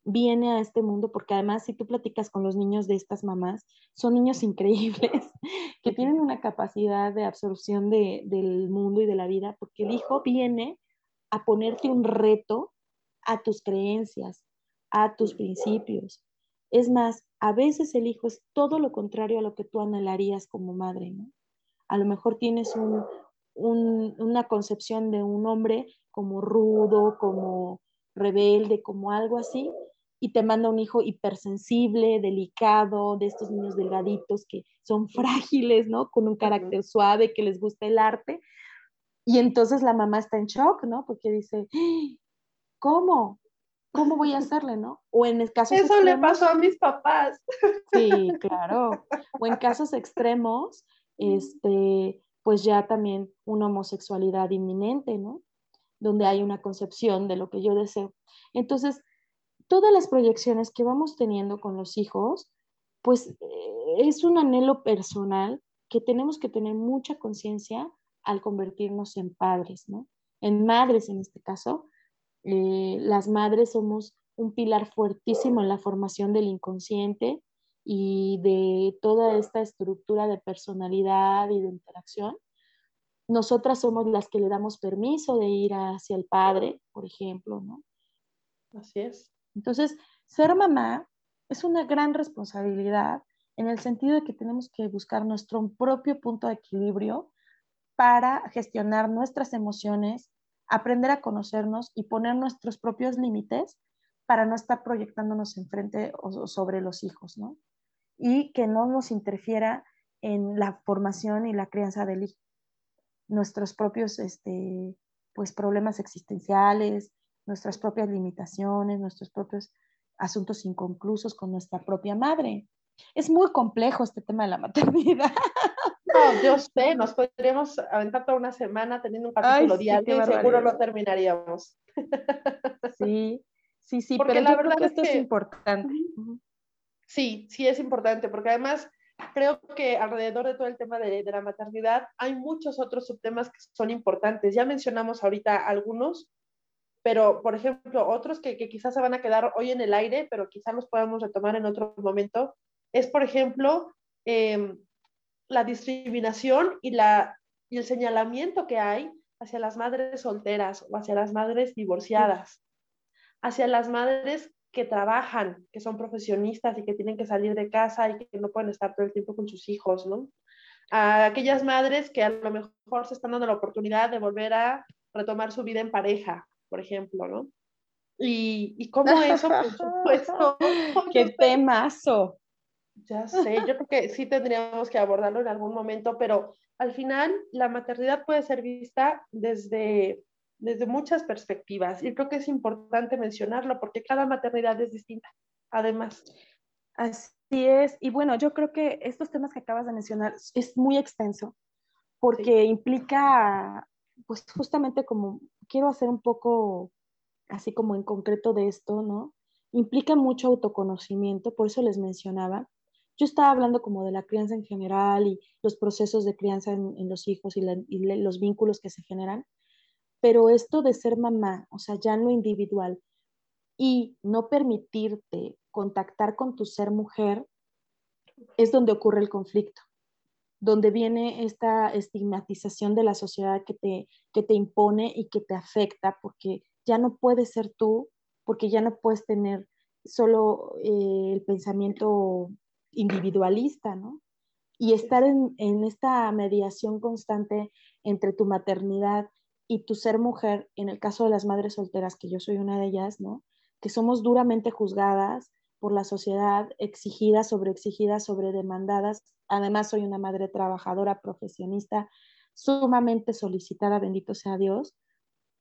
viene a este mundo, porque además si tú platicas con los niños de estas mamás, son niños increíbles, que tienen una capacidad de absorción del mundo y de la vida, porque el hijo viene a ponerte un reto a tus creencias, a tus principios. Es más, a veces el hijo es todo lo contrario a lo que tú anhelarías como madre, ¿no? A lo mejor tienes una concepción de un hombre como rudo, como rebelde, como algo así, y te manda un hijo hipersensible, delicado, de estos niños delgaditos que son frágiles, ¿no? Con un carácter suave, que les gusta el arte. Y entonces la mamá está en shock, ¿no? Porque dice, ¿cómo? ¿Cómo voy a hacerle, no? O en casos Eso le pasó a mis papás. Sí, claro. O en casos extremos, este, pues ya también una homosexualidad inminente, ¿no? Donde hay una concepción de lo que yo deseo. Entonces, todas las proyecciones que vamos teniendo con los hijos, pues eh, es un anhelo personal que tenemos que tener mucha conciencia al convertirnos en padres, ¿no? En madres en este caso. Eh, las madres somos un pilar fuertísimo en la formación del inconsciente y de toda esta estructura de personalidad y de interacción. Nosotras somos las que le damos permiso de ir hacia el padre, por ejemplo, ¿no? Así es. Entonces, ser mamá es una gran responsabilidad en el sentido de que tenemos que buscar nuestro propio punto de equilibrio para gestionar nuestras emociones, aprender a conocernos y poner nuestros propios límites para no estar proyectándonos enfrente o sobre los hijos, ¿no? Y que no nos interfiera en la formación y la crianza del hijo. Nuestros propios, este, pues, problemas existenciales, nuestras propias limitaciones, nuestros propios asuntos inconclusos con nuestra propia madre. Es muy complejo este tema de la maternidad. No, yo sé, nos podríamos aventar toda una semana teniendo un capítulo diario y seguro lo terminaríamos. Sí, sí, sí, pero la verdad que esto es, importante. Sí, sí es importante, porque además creo que alrededor de todo el tema de, la maternidad hay muchos otros subtemas que son importantes. Ya mencionamos ahorita algunos, pero por ejemplo, otros que, quizás se van a quedar hoy en el aire, pero quizás los podamos retomar en otro momento, es por ejemplo em, la discriminación y, y el señalamiento que hay hacia las madres solteras o hacia las madres divorciadas, hacia las madres que trabajan, que son profesionistas y que tienen que salir de casa y que no pueden estar todo el tiempo con sus hijos, ¿no? A aquellas madres que a lo mejor se están dando la oportunidad de volver a retomar su vida en pareja por ejemplo, ¿no? Y, y cómo eso, por supuesto. ¡Qué temazo! Ya sé, yo creo que sí tendríamos que abordarlo en algún momento, pero al final la maternidad puede ser vista desde, desde muchas perspectivas y creo que es importante mencionarlo porque cada maternidad es distinta, además. Así es, y bueno, yo creo que estos temas que acabas de mencionar es muy extenso porque implica, pues justamente como quiero hacer un poco así como en concreto de esto, ¿no? Implica mucho autoconocimiento, por eso les mencionaba. yo estaba hablando como de la crianza en general y los procesos de crianza en, los hijos y, los vínculos que se generan, pero esto de ser mamá, o sea, ya en lo individual y no permitirte contactar con tu ser mujer, es donde ocurre el conflicto, donde viene esta estigmatización de la sociedad que te, que te impone y que te afecta porque ya no puedes ser tú, porque ya no puedes tener solo eh, el pensamiento individualista, ¿no? Y estar en, esta mediación constante entre tu maternidad y tu ser mujer, en el caso de las madres solteras, que yo soy una de ellas, ¿no? Que somos duramente juzgadas por la sociedad, exigidas, sobreexigidas, sobredemandadas. Además, soy una madre trabajadora, profesionista, sumamente solicitada, bendito sea Dios,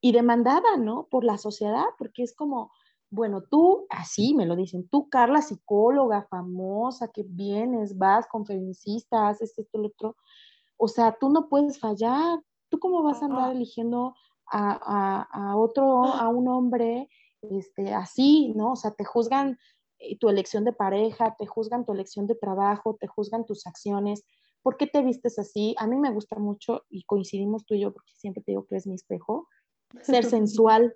y demandada, ¿no? Por la sociedad, porque es como, bueno, tú, así me lo dicen, tú, Carla, psicóloga famosa, que vienes, vas, conferencista, haces esto, lo otro, o sea, tú no puedes fallar. ¿Tú cómo vas a andar eligiendo a, otro, a un hombre este, así, ¿no? O sea, te juzgan eh, tu elección de pareja, te juzgan tu elección de trabajo, te juzgan tus acciones. ¿Por qué te vistes así? A mí me gusta mucho y coincidimos tú y yo porque siempre te digo que es mi espejo, ser sensual,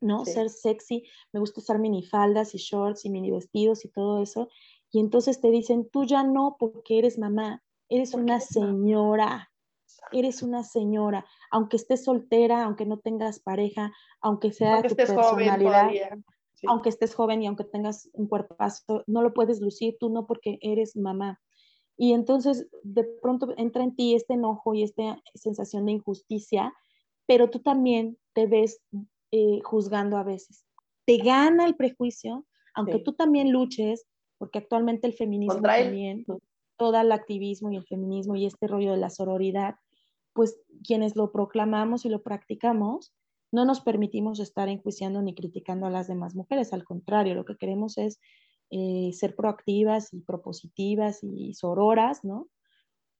¿no? Ser sexy, me gusta usar minifaldas y shorts y mini vestidos y todo eso. Y entonces te dicen, tú ya no porque eres mamá, eres una señora, eres una señora, aunque estés soltera, aunque no tengas pareja, aunque sea tu personalidad, aunque estés joven y aunque tengas un cuerpazo, no lo puedes lucir tú no porque eres mamá. Y entonces de pronto entra en ti este enojo y esta sensación de injusticia, pero tú también te ves eh, juzgando a veces. Te gana el prejuicio, aunque tú también luches, porque actualmente el feminismo también, todo el activismo y el feminismo y este rollo de la sororidad, pues quienes lo proclamamos y lo practicamos, no nos permitimos estar enjuiciando ni criticando a las demás mujeres, al contrario, lo que queremos es eh, ser proactivas y propositivas y sororas, ¿no?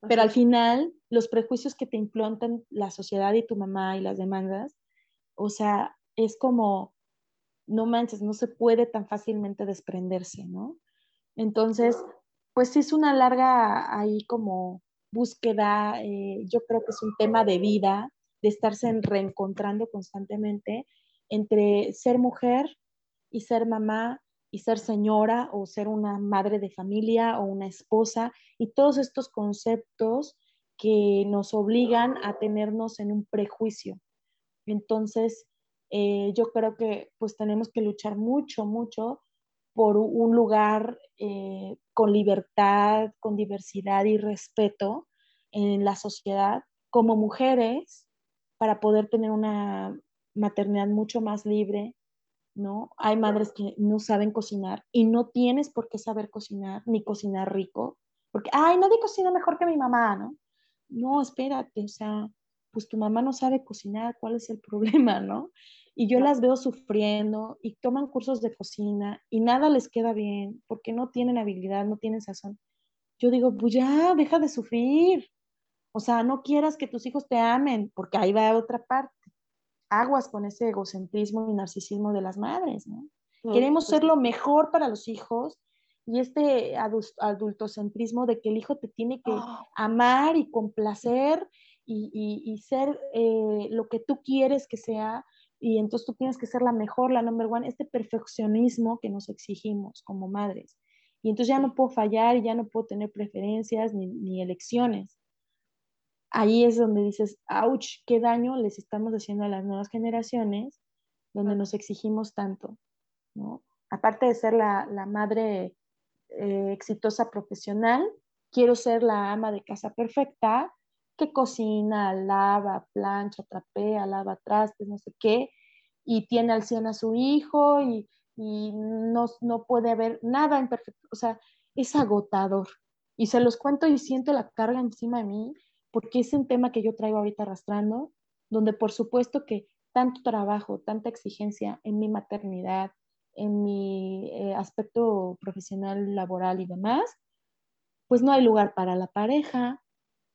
Pero al final, los prejuicios que te implantan la sociedad y tu mamá y las demandas, o sea, es como, no manches, no se puede tan fácilmente desprenderse, ¿no? Entonces, pues sí es una larga ahí como búsqueda, eh, yo creo que es un tema de vida, de estarse reencontrando constantemente entre ser mujer y ser mamá y ser señora o ser una madre de familia o una esposa y todos estos conceptos que nos obligan a tenernos en un prejuicio. Entonces, eh, yo creo que pues tenemos que luchar mucho, mucho por un lugar eh, con libertad, con diversidad y respeto en la sociedad como mujeres para poder tener una maternidad mucho más libre, ¿no? Hay madres que no saben cocinar y no tienes por qué saber cocinar ni cocinar rico, porque, ay, nadie cocina mejor que mi mamá, ¿no? No, espérate, o sea, pues tu mamá no sabe cocinar, ¿cuál es el problema, no? Y yo las veo sufriendo y toman cursos de cocina y nada les queda bien porque no tienen habilidad, no tienen sazón. Yo digo, pues ya, deja de sufrir. O sea, no quieras que tus hijos te amen, porque ahí va otra parte. Aguas con ese egocentrismo y narcisismo de las madres, ¿no? Queremos pues ser lo mejor para los hijos y este adultocentrismo de que el hijo te tiene que ah. amar y complacer y, ser eh, lo que tú quieres que sea, y entonces tú tienes que ser la mejor, la number one, este perfeccionismo que nos exigimos como madres. Y entonces ya no puedo fallar, ya no puedo tener preferencias ni, ni elecciones. Ahí es donde dices, ouch, qué daño les estamos haciendo a las nuevas generaciones, donde nos exigimos tanto, ¿no? Aparte de ser la, la madre eh, exitosa profesional, quiero ser la ama de casa perfecta, que cocina, lava, plancha, trapea, lava trastes, no sé qué, y tiene al 100 a su hijo y, no, no, puede haber nada imperfecto, o sea, es agotador. Y se los cuento y siento la carga encima de mí, porque es un tema que yo traigo ahorita arrastrando, donde por supuesto que tanto trabajo, tanta exigencia en mi maternidad, en mi eh, aspecto profesional, laboral y demás, pues no hay lugar para la pareja,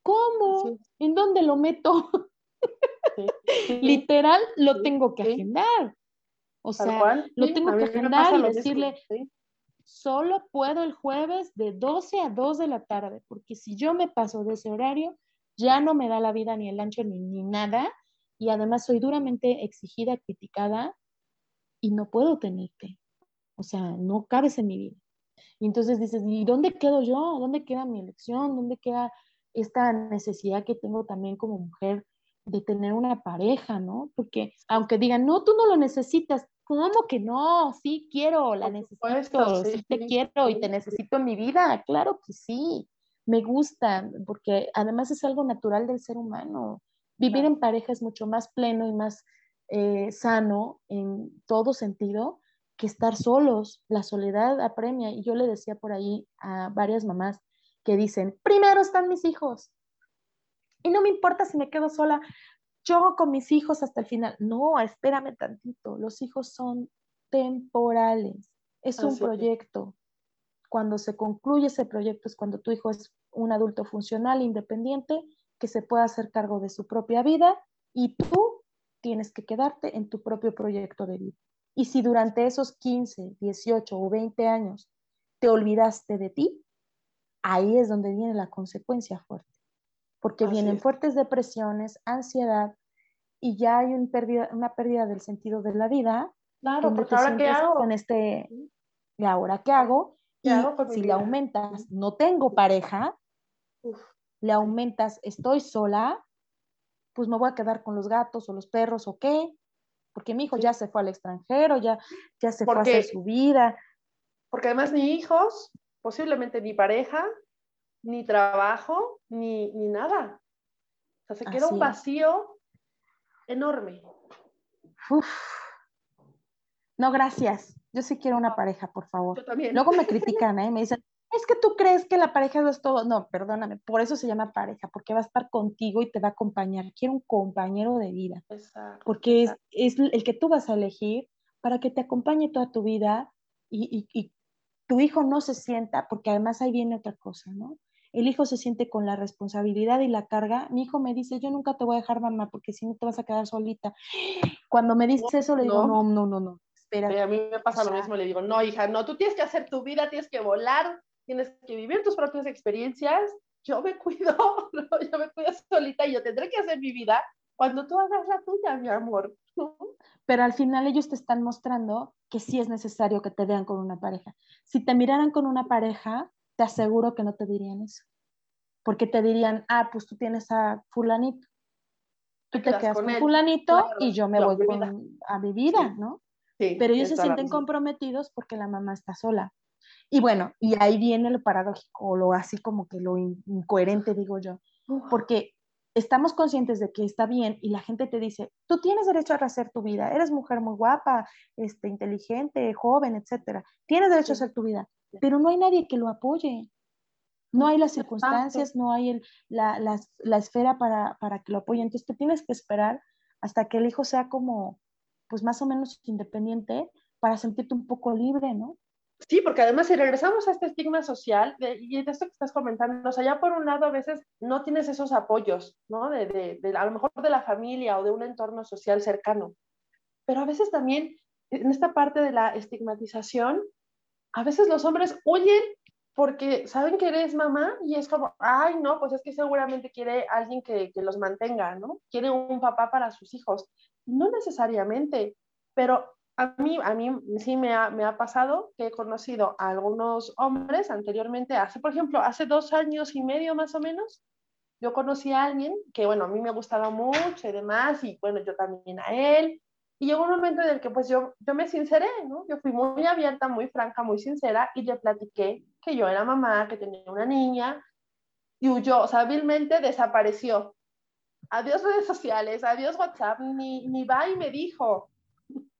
¿Cómo? ¿En dónde lo meto? Literal, lo tengo que agendar. O sea, lo tengo que agendar y decirle, solo puedo el jueves de 12 a 2 de la tarde, porque si yo me paso de ese horario, ya no me da la vida ni el ancho ni, ni nada, y además soy duramente exigida, criticada, y no puedo tenerte. O sea, no cabes en mi vida. Y entonces dices, ¿y dónde quedo yo? ¿Dónde queda mi elección? ¿Dónde queda esta necesidad que tengo también como mujer de tener una pareja, ¿no? Porque aunque digan, no, tú no lo necesitas, ¿cómo que no? Sí quiero, la necesito, sí, te quiero y te necesito en mi vida, claro que sí, me gusta, porque además es algo natural del ser humano. Vivir en pareja es mucho más pleno y más eh, sano en todo sentido que estar solos. La soledad apremia. Y yo le decía por ahí a varias mamás que dicen, primero están mis hijos. Y no me importa si me quedo sola, yo con mis hijos hasta el final. No, espérame tantito. Los hijos son temporales. Es un proyecto. Cuando se concluye ese proyecto es cuando tu hijo es un adulto funcional, independiente, que se pueda hacer cargo de su propia vida y tú tienes que quedarte en tu propio proyecto de vida. Y si durante esos 15, 18 o 20 años te olvidaste de ti, ahí es donde viene la consecuencia fuerte, porque vienen fuertes depresiones, ansiedad y ya hay un pérdida, una pérdida del sentido de la vida. Claro, porque ahora qué hago. Con este, ¿y ahora qué hago? y si le aumentas, no tengo pareja, le aumentas, estoy sola, pues me voy a quedar con los gatos o los perros o qué, porque mi hijo ya se fue al extranjero, ya, ya se fue a hacer su vida. Porque además ni hijos, posiblemente ni pareja, ni trabajo, ni, ni nada. O sea, se queda un vacío enorme. No, gracias. Yo sí quiero una pareja, por favor. Yo también. Luego me critican, ¿eh? Me dicen, es que tú crees que la pareja es todo. No, perdóname, por eso se llama pareja, porque va a estar contigo y te va a acompañar. Quiero un compañero de vida. Exacto, porque Es, es, el que tú vas a elegir para que te acompañe toda tu vida y, y, y tu hijo no se sienta, porque además ahí viene otra cosa, ¿no? El hijo se siente con la responsabilidad y la carga. Mi hijo me dice, yo nunca te voy a dejar mamá porque si no te vas a quedar solita. Cuando me dice eso, le digo, no, no, no, no, espera. a mí me pasa lo mismo, le digo, no, hija, no, tú tienes que hacer tu vida, tienes que volar, tienes que vivir tus propias experiencias, yo me cuido, yo me cuido solita y yo tendré que hacer mi vida cuando tú hagas la tuya, mi amor. Pero al final ellos te están mostrando que sí es necesario que te vean con una pareja. Si te miraran con una pareja, te aseguro que no te dirían eso. Porque te dirían, ah, pues tú tienes a fulanito. Tú te, quedas con, fulanito y yo me voy a mi vida, ¿no? Sí, Pero ellos se sienten comprometidos porque la mamá está sola. Y bueno, y ahí viene lo paradójico, lo así como que lo incoherente, digo yo, porque estamos conscientes de que está bien y la gente te dice, tú tienes derecho a hacer tu vida, eres mujer muy guapa, este, inteligente, joven, etcétera, tienes derecho a hacer tu vida, pero no hay nadie que lo apoye. No hay las circunstancias, no hay el, la, la, la, esfera para, para que lo apoye. Entonces te tienes que esperar hasta que el hijo sea como, pues más o menos independiente para sentirte un poco libre, ¿no? Sí, porque además si regresamos a este estigma social, y de esto que estás comentando, o sea, ya por un lado a veces no tienes esos apoyos, ¿no? De, de, de, a lo mejor de la familia o de un entorno social cercano, pero a veces también en esta parte de la estigmatización, a veces los hombres huyen porque saben que eres mamá y es como, ay, no, pues es que seguramente quiere alguien que, que los mantenga, ¿no? Quiere un papá para sus hijos. No necesariamente, pero a mí, a mí sí me ha, me ha, pasado que he conocido a algunos hombres anteriormente, hace, por ejemplo, hace dos años y medio más o menos, yo conocí a alguien que, bueno, a mí me gustaba mucho y demás, y bueno, yo también a él. Y llegó un momento en el que pues yo, yo me sinceré, ¿no? Yo fui muy abierta, muy franca, muy sincera y le platiqué que yo era mamá, que tenía una niña y huyó, o sea, hábilmente desapareció. Adiós redes sociales, adiós WhatsApp, ni, ni va y me dijo,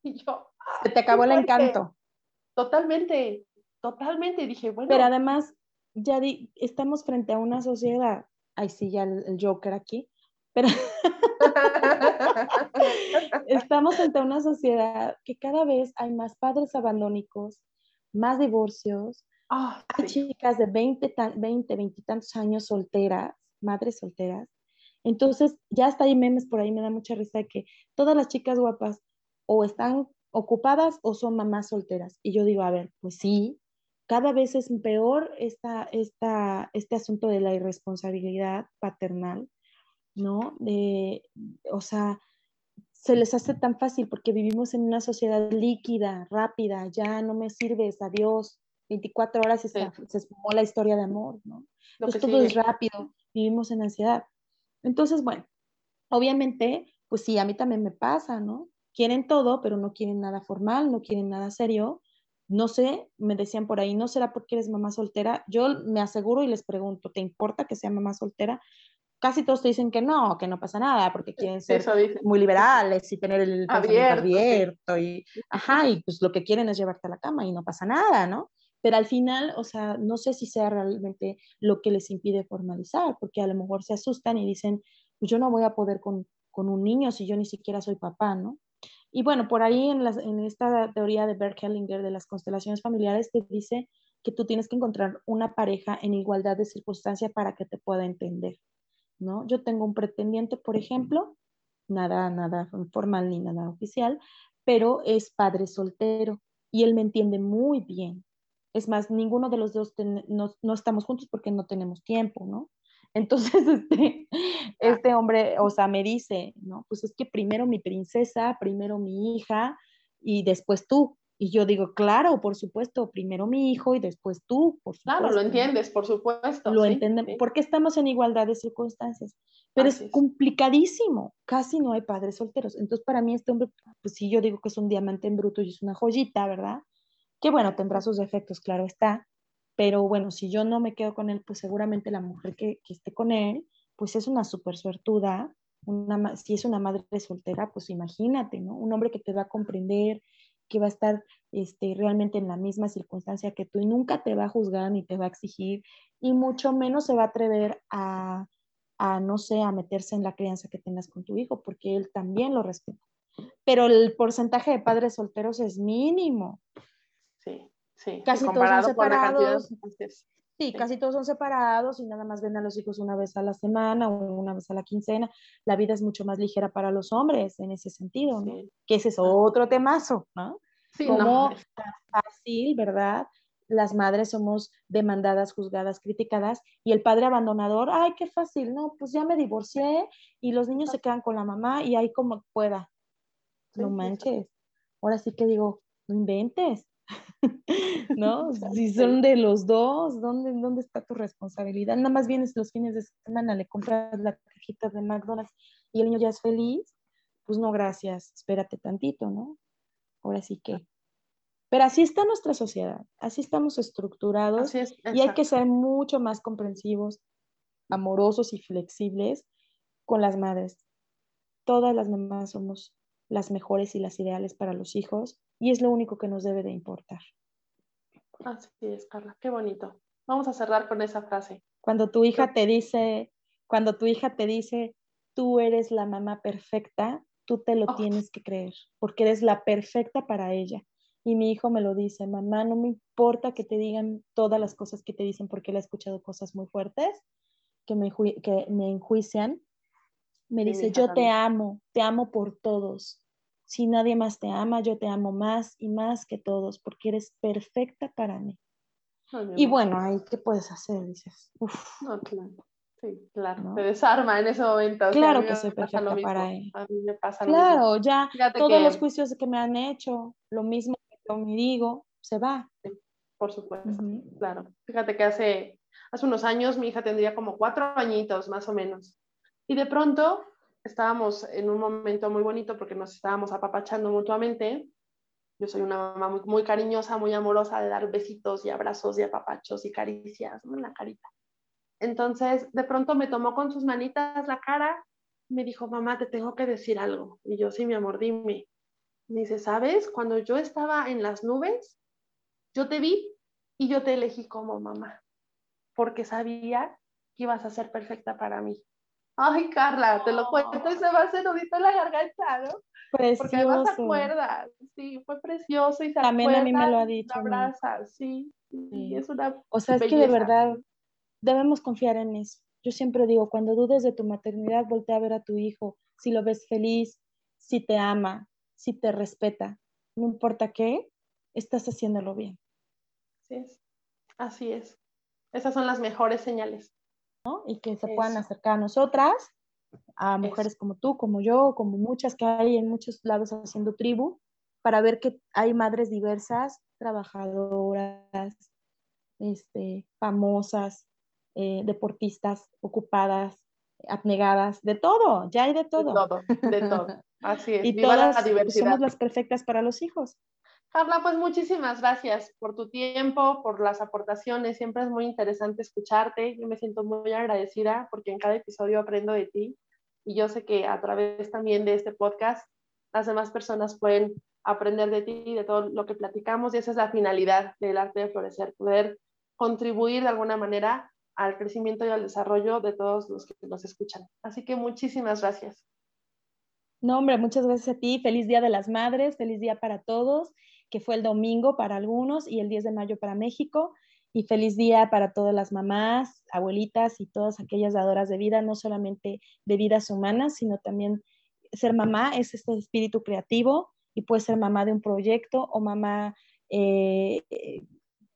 Y yo, Se te acabó el encanto. Totalmente, totalmente. Dije, bueno. Pero además, ya di, estamos frente a una sociedad, ay sí, ya el, el Joker aquí, pero estamos frente a una sociedad que cada vez hay más padres abandónicos, más divorcios, oh, hay sí. chicas de 20, 20, 20 y tantos años solteras, madres solteras. Entonces, ya está ahí memes por ahí, me da mucha risa de que todas las chicas guapas o están ocupadas o son mamás solteras. Y yo digo, a ver, pues sí, cada vez es peor esta, esta, este asunto de la irresponsabilidad paternal, ¿no? De, o sea, se les hace tan fácil porque vivimos en una sociedad líquida, rápida, ya no me sirves, adiós, 24 horas y se, esfumó la historia de amor, ¿no? Entonces todo es rápido, vivimos en ansiedad. Entonces, bueno, obviamente, pues sí, a mí también me pasa, ¿no? Quieren todo, pero no quieren nada formal, no quieren nada serio. No sé, me decían por ahí, ¿no será porque eres mamá soltera? Yo me aseguro y les pregunto, ¿te importa que sea mamá soltera? casi todos te dicen que no, que no pasa nada, porque quieren ser muy liberales y tener el pensamiento abierto, y, ajá, y pues lo que quieren es llevarte a la cama y no pasa nada, ¿no? Pero al final, o sea, no sé si sea realmente lo que les impide formalizar, porque a lo mejor se asustan y dicen, pues yo no voy a poder con, con un niño si yo ni siquiera soy papá, ¿no? Y bueno, por ahí en, en esta teoría de Bert Hellinger de las constelaciones familiares te dice que tú tienes que encontrar una pareja en igualdad de circunstancia para que te pueda entender. ¿no? Yo tengo un pretendiente, por ejemplo, nada, nada formal ni nada oficial, pero es padre soltero y él me entiende muy bien. Es más, ninguno de los dos no, estamos juntos porque no tenemos tiempo, ¿no? Entonces, este, este hombre, o sea, me dice, ¿no? Pues es que primero mi princesa, primero mi hija y después tú. Y yo digo, claro, por supuesto, primero mi hijo y después tú, por supuesto. Claro, lo entiendes, por supuesto. Lo entendemos, porque estamos en igualdad de circunstancias. Pero es, complicadísimo, casi no hay padres solteros. Entonces, para mí este hombre, pues sí, yo digo que es un diamante en bruto y es una joyita, ¿verdad? Que bueno, tendrá sus defectos, claro está. Pero bueno, si yo no me quedo con él, pues seguramente la mujer que, que esté con él, pues es una súper suertuda. Una, si es una madre soltera, pues imagínate, ¿no? Un hombre que te va a comprender, que va a estar este, realmente en la misma circunstancia que tú y nunca te va a juzgar ni te va a exigir y mucho menos se va a atrever a, a, no sé, a meterse en la crianza que tengas con tu hijo, porque él también lo respeta. Pero el porcentaje de padres solteros es mínimo. Sí. Casi todos son separados. Sí, casi todos son separados y nada más ven a los hijos una vez a la semana o una vez a la quincena. La vida es mucho más ligera para los hombres en ese sentido, ¿no? Que ese es otro temazo, ¿no? Sí, Como no. fácil, ¿verdad? Las madres somos demandadas, juzgadas, criticadas y el padre abandonador, ay, qué fácil, no, pues ya me divorcié y los niños se quedan con la mamá y ahí como pueda. no manches. Ahora sí que digo, no inventes. ¿no? Si son de los dos, ¿dónde, ¿dónde está tu responsabilidad? Nada más vienes los fines de semana, le compras la cajita de McDonald's y el niño ya es feliz, pues no, gracias, espérate tantito, ¿no? Ahora sí que. Pero así está nuestra sociedad, así estamos estructurados y hay que ser mucho más comprensivos, amorosos y flexibles con las madres. Todas las mamás somos las mejores y las ideales para los hijos y es lo único que nos debe de importar. Así es, Carla, qué bonito. Vamos a cerrar con esa frase. Cuando tu hija te dice, cuando tu hija te dice, tú eres la mamá perfecta, tú te lo oh. tienes que creer, porque eres la perfecta para ella. Y mi hijo me lo dice, mamá, no me importa que te digan todas las cosas que te dicen, porque él ha escuchado cosas muy fuertes que me, que me enjuician. Me dice, yo te amo, te amo por todos si nadie más te ama, yo te amo más y más que todos, porque eres perfecta para mí. y bueno, ahí, ¿qué puedes hacer? Dices, No, claro. Sí, claro. Te desarma en ese momento. Claro que soy perfecta para él. A mí me pasa lo Claro, ya todos los juicios que me han hecho, lo mismo que yo me digo, se va. por supuesto, claro. Fíjate que hace, hace unos años mi hija tendría como cuatro añitos más o menos. Y de pronto estábamos en un momento muy bonito porque nos estábamos apapachando mutuamente. Yo soy una mamá muy, cariñosa, muy amorosa de dar besitos y abrazos y apapachos y caricias en la carita. Entonces, de pronto me tomó con sus manitas la cara, me dijo, mamá, te tengo que decir algo. Y yo, sí, mi amor, dime. Me dice, ¿sabes? Cuando yo estaba en las nubes, yo te vi y yo te elegí como mamá, porque sabía que ibas a ser perfecta para mí. Ay, Carla, te lo cuento y se va a hacer nudito en la garganta, ¿no? Precioso. Porque además se acuerda, sí, fue precioso y se También a mí me lo ha dicho. abraza, sí, sí, es una O sea, es que de verdad debemos confiar en eso. Yo siempre digo, cuando dudes de tu maternidad, voltea a ver a tu hijo, si lo ves feliz, si te ama, si te respeta, no importa qué, estás haciéndolo bien. Sí es. Así es. Esas son las mejores señales. ¿No? Y que se puedan acercar a nosotras, a mujeres como tú, como yo, como muchas que hay en muchos lados haciendo tribu, para ver que hay madres diversas, trabajadoras, este, famosas, eh, deportistas, ocupadas, abnegadas, de todo, ya hay de todo. De todo, de todo. Así es. y todas somos las perfectas para los hijos. Carla, pues muchísimas gracias por tu tiempo, por las aportaciones. Siempre es muy interesante escucharte. Yo me siento muy agradecida porque en cada episodio aprendo de ti y yo sé que a través también de este podcast las demás personas pueden aprender de ti y de todo lo que platicamos y esa es la finalidad del arte de florecer, poder contribuir de alguna manera al crecimiento y al desarrollo de todos los que nos escuchan. Así que muchísimas gracias. No, hombre, muchas gracias a ti. Feliz Día de las Madres, feliz día para todos que fue el domingo para algunos y el 10 de mayo para México. Y feliz día para todas las mamás, abuelitas y todas aquellas dadoras de vida, no solamente de vidas humanas, sino también ser mamá es este espíritu creativo y puede ser mamá de un proyecto o mamá eh,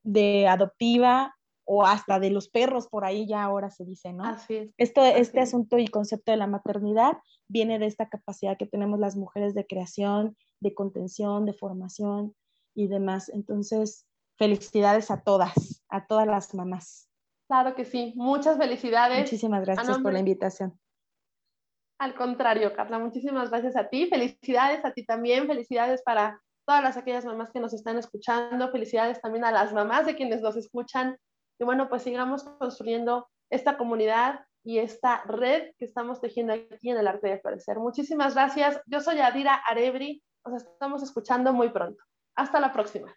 de adoptiva o hasta de los perros, por ahí ya ahora se dice, ¿no? Así es. Esto, este asunto y concepto de la maternidad viene de esta capacidad que tenemos las mujeres de creación, de contención, de formación, y demás. Entonces, felicidades a todas, a todas las mamás. Claro que sí, muchas felicidades. Muchísimas gracias por la invitación. Al contrario, Carla, muchísimas gracias a ti. Felicidades a ti también. Felicidades para todas las aquellas mamás que nos están escuchando. Felicidades también a las mamás de quienes nos escuchan. Y bueno, pues sigamos construyendo esta comunidad y esta red que estamos tejiendo aquí en el arte de florecer. Muchísimas gracias. Yo soy Adira Arebri. Nos estamos escuchando muy pronto. Hasta la próxima.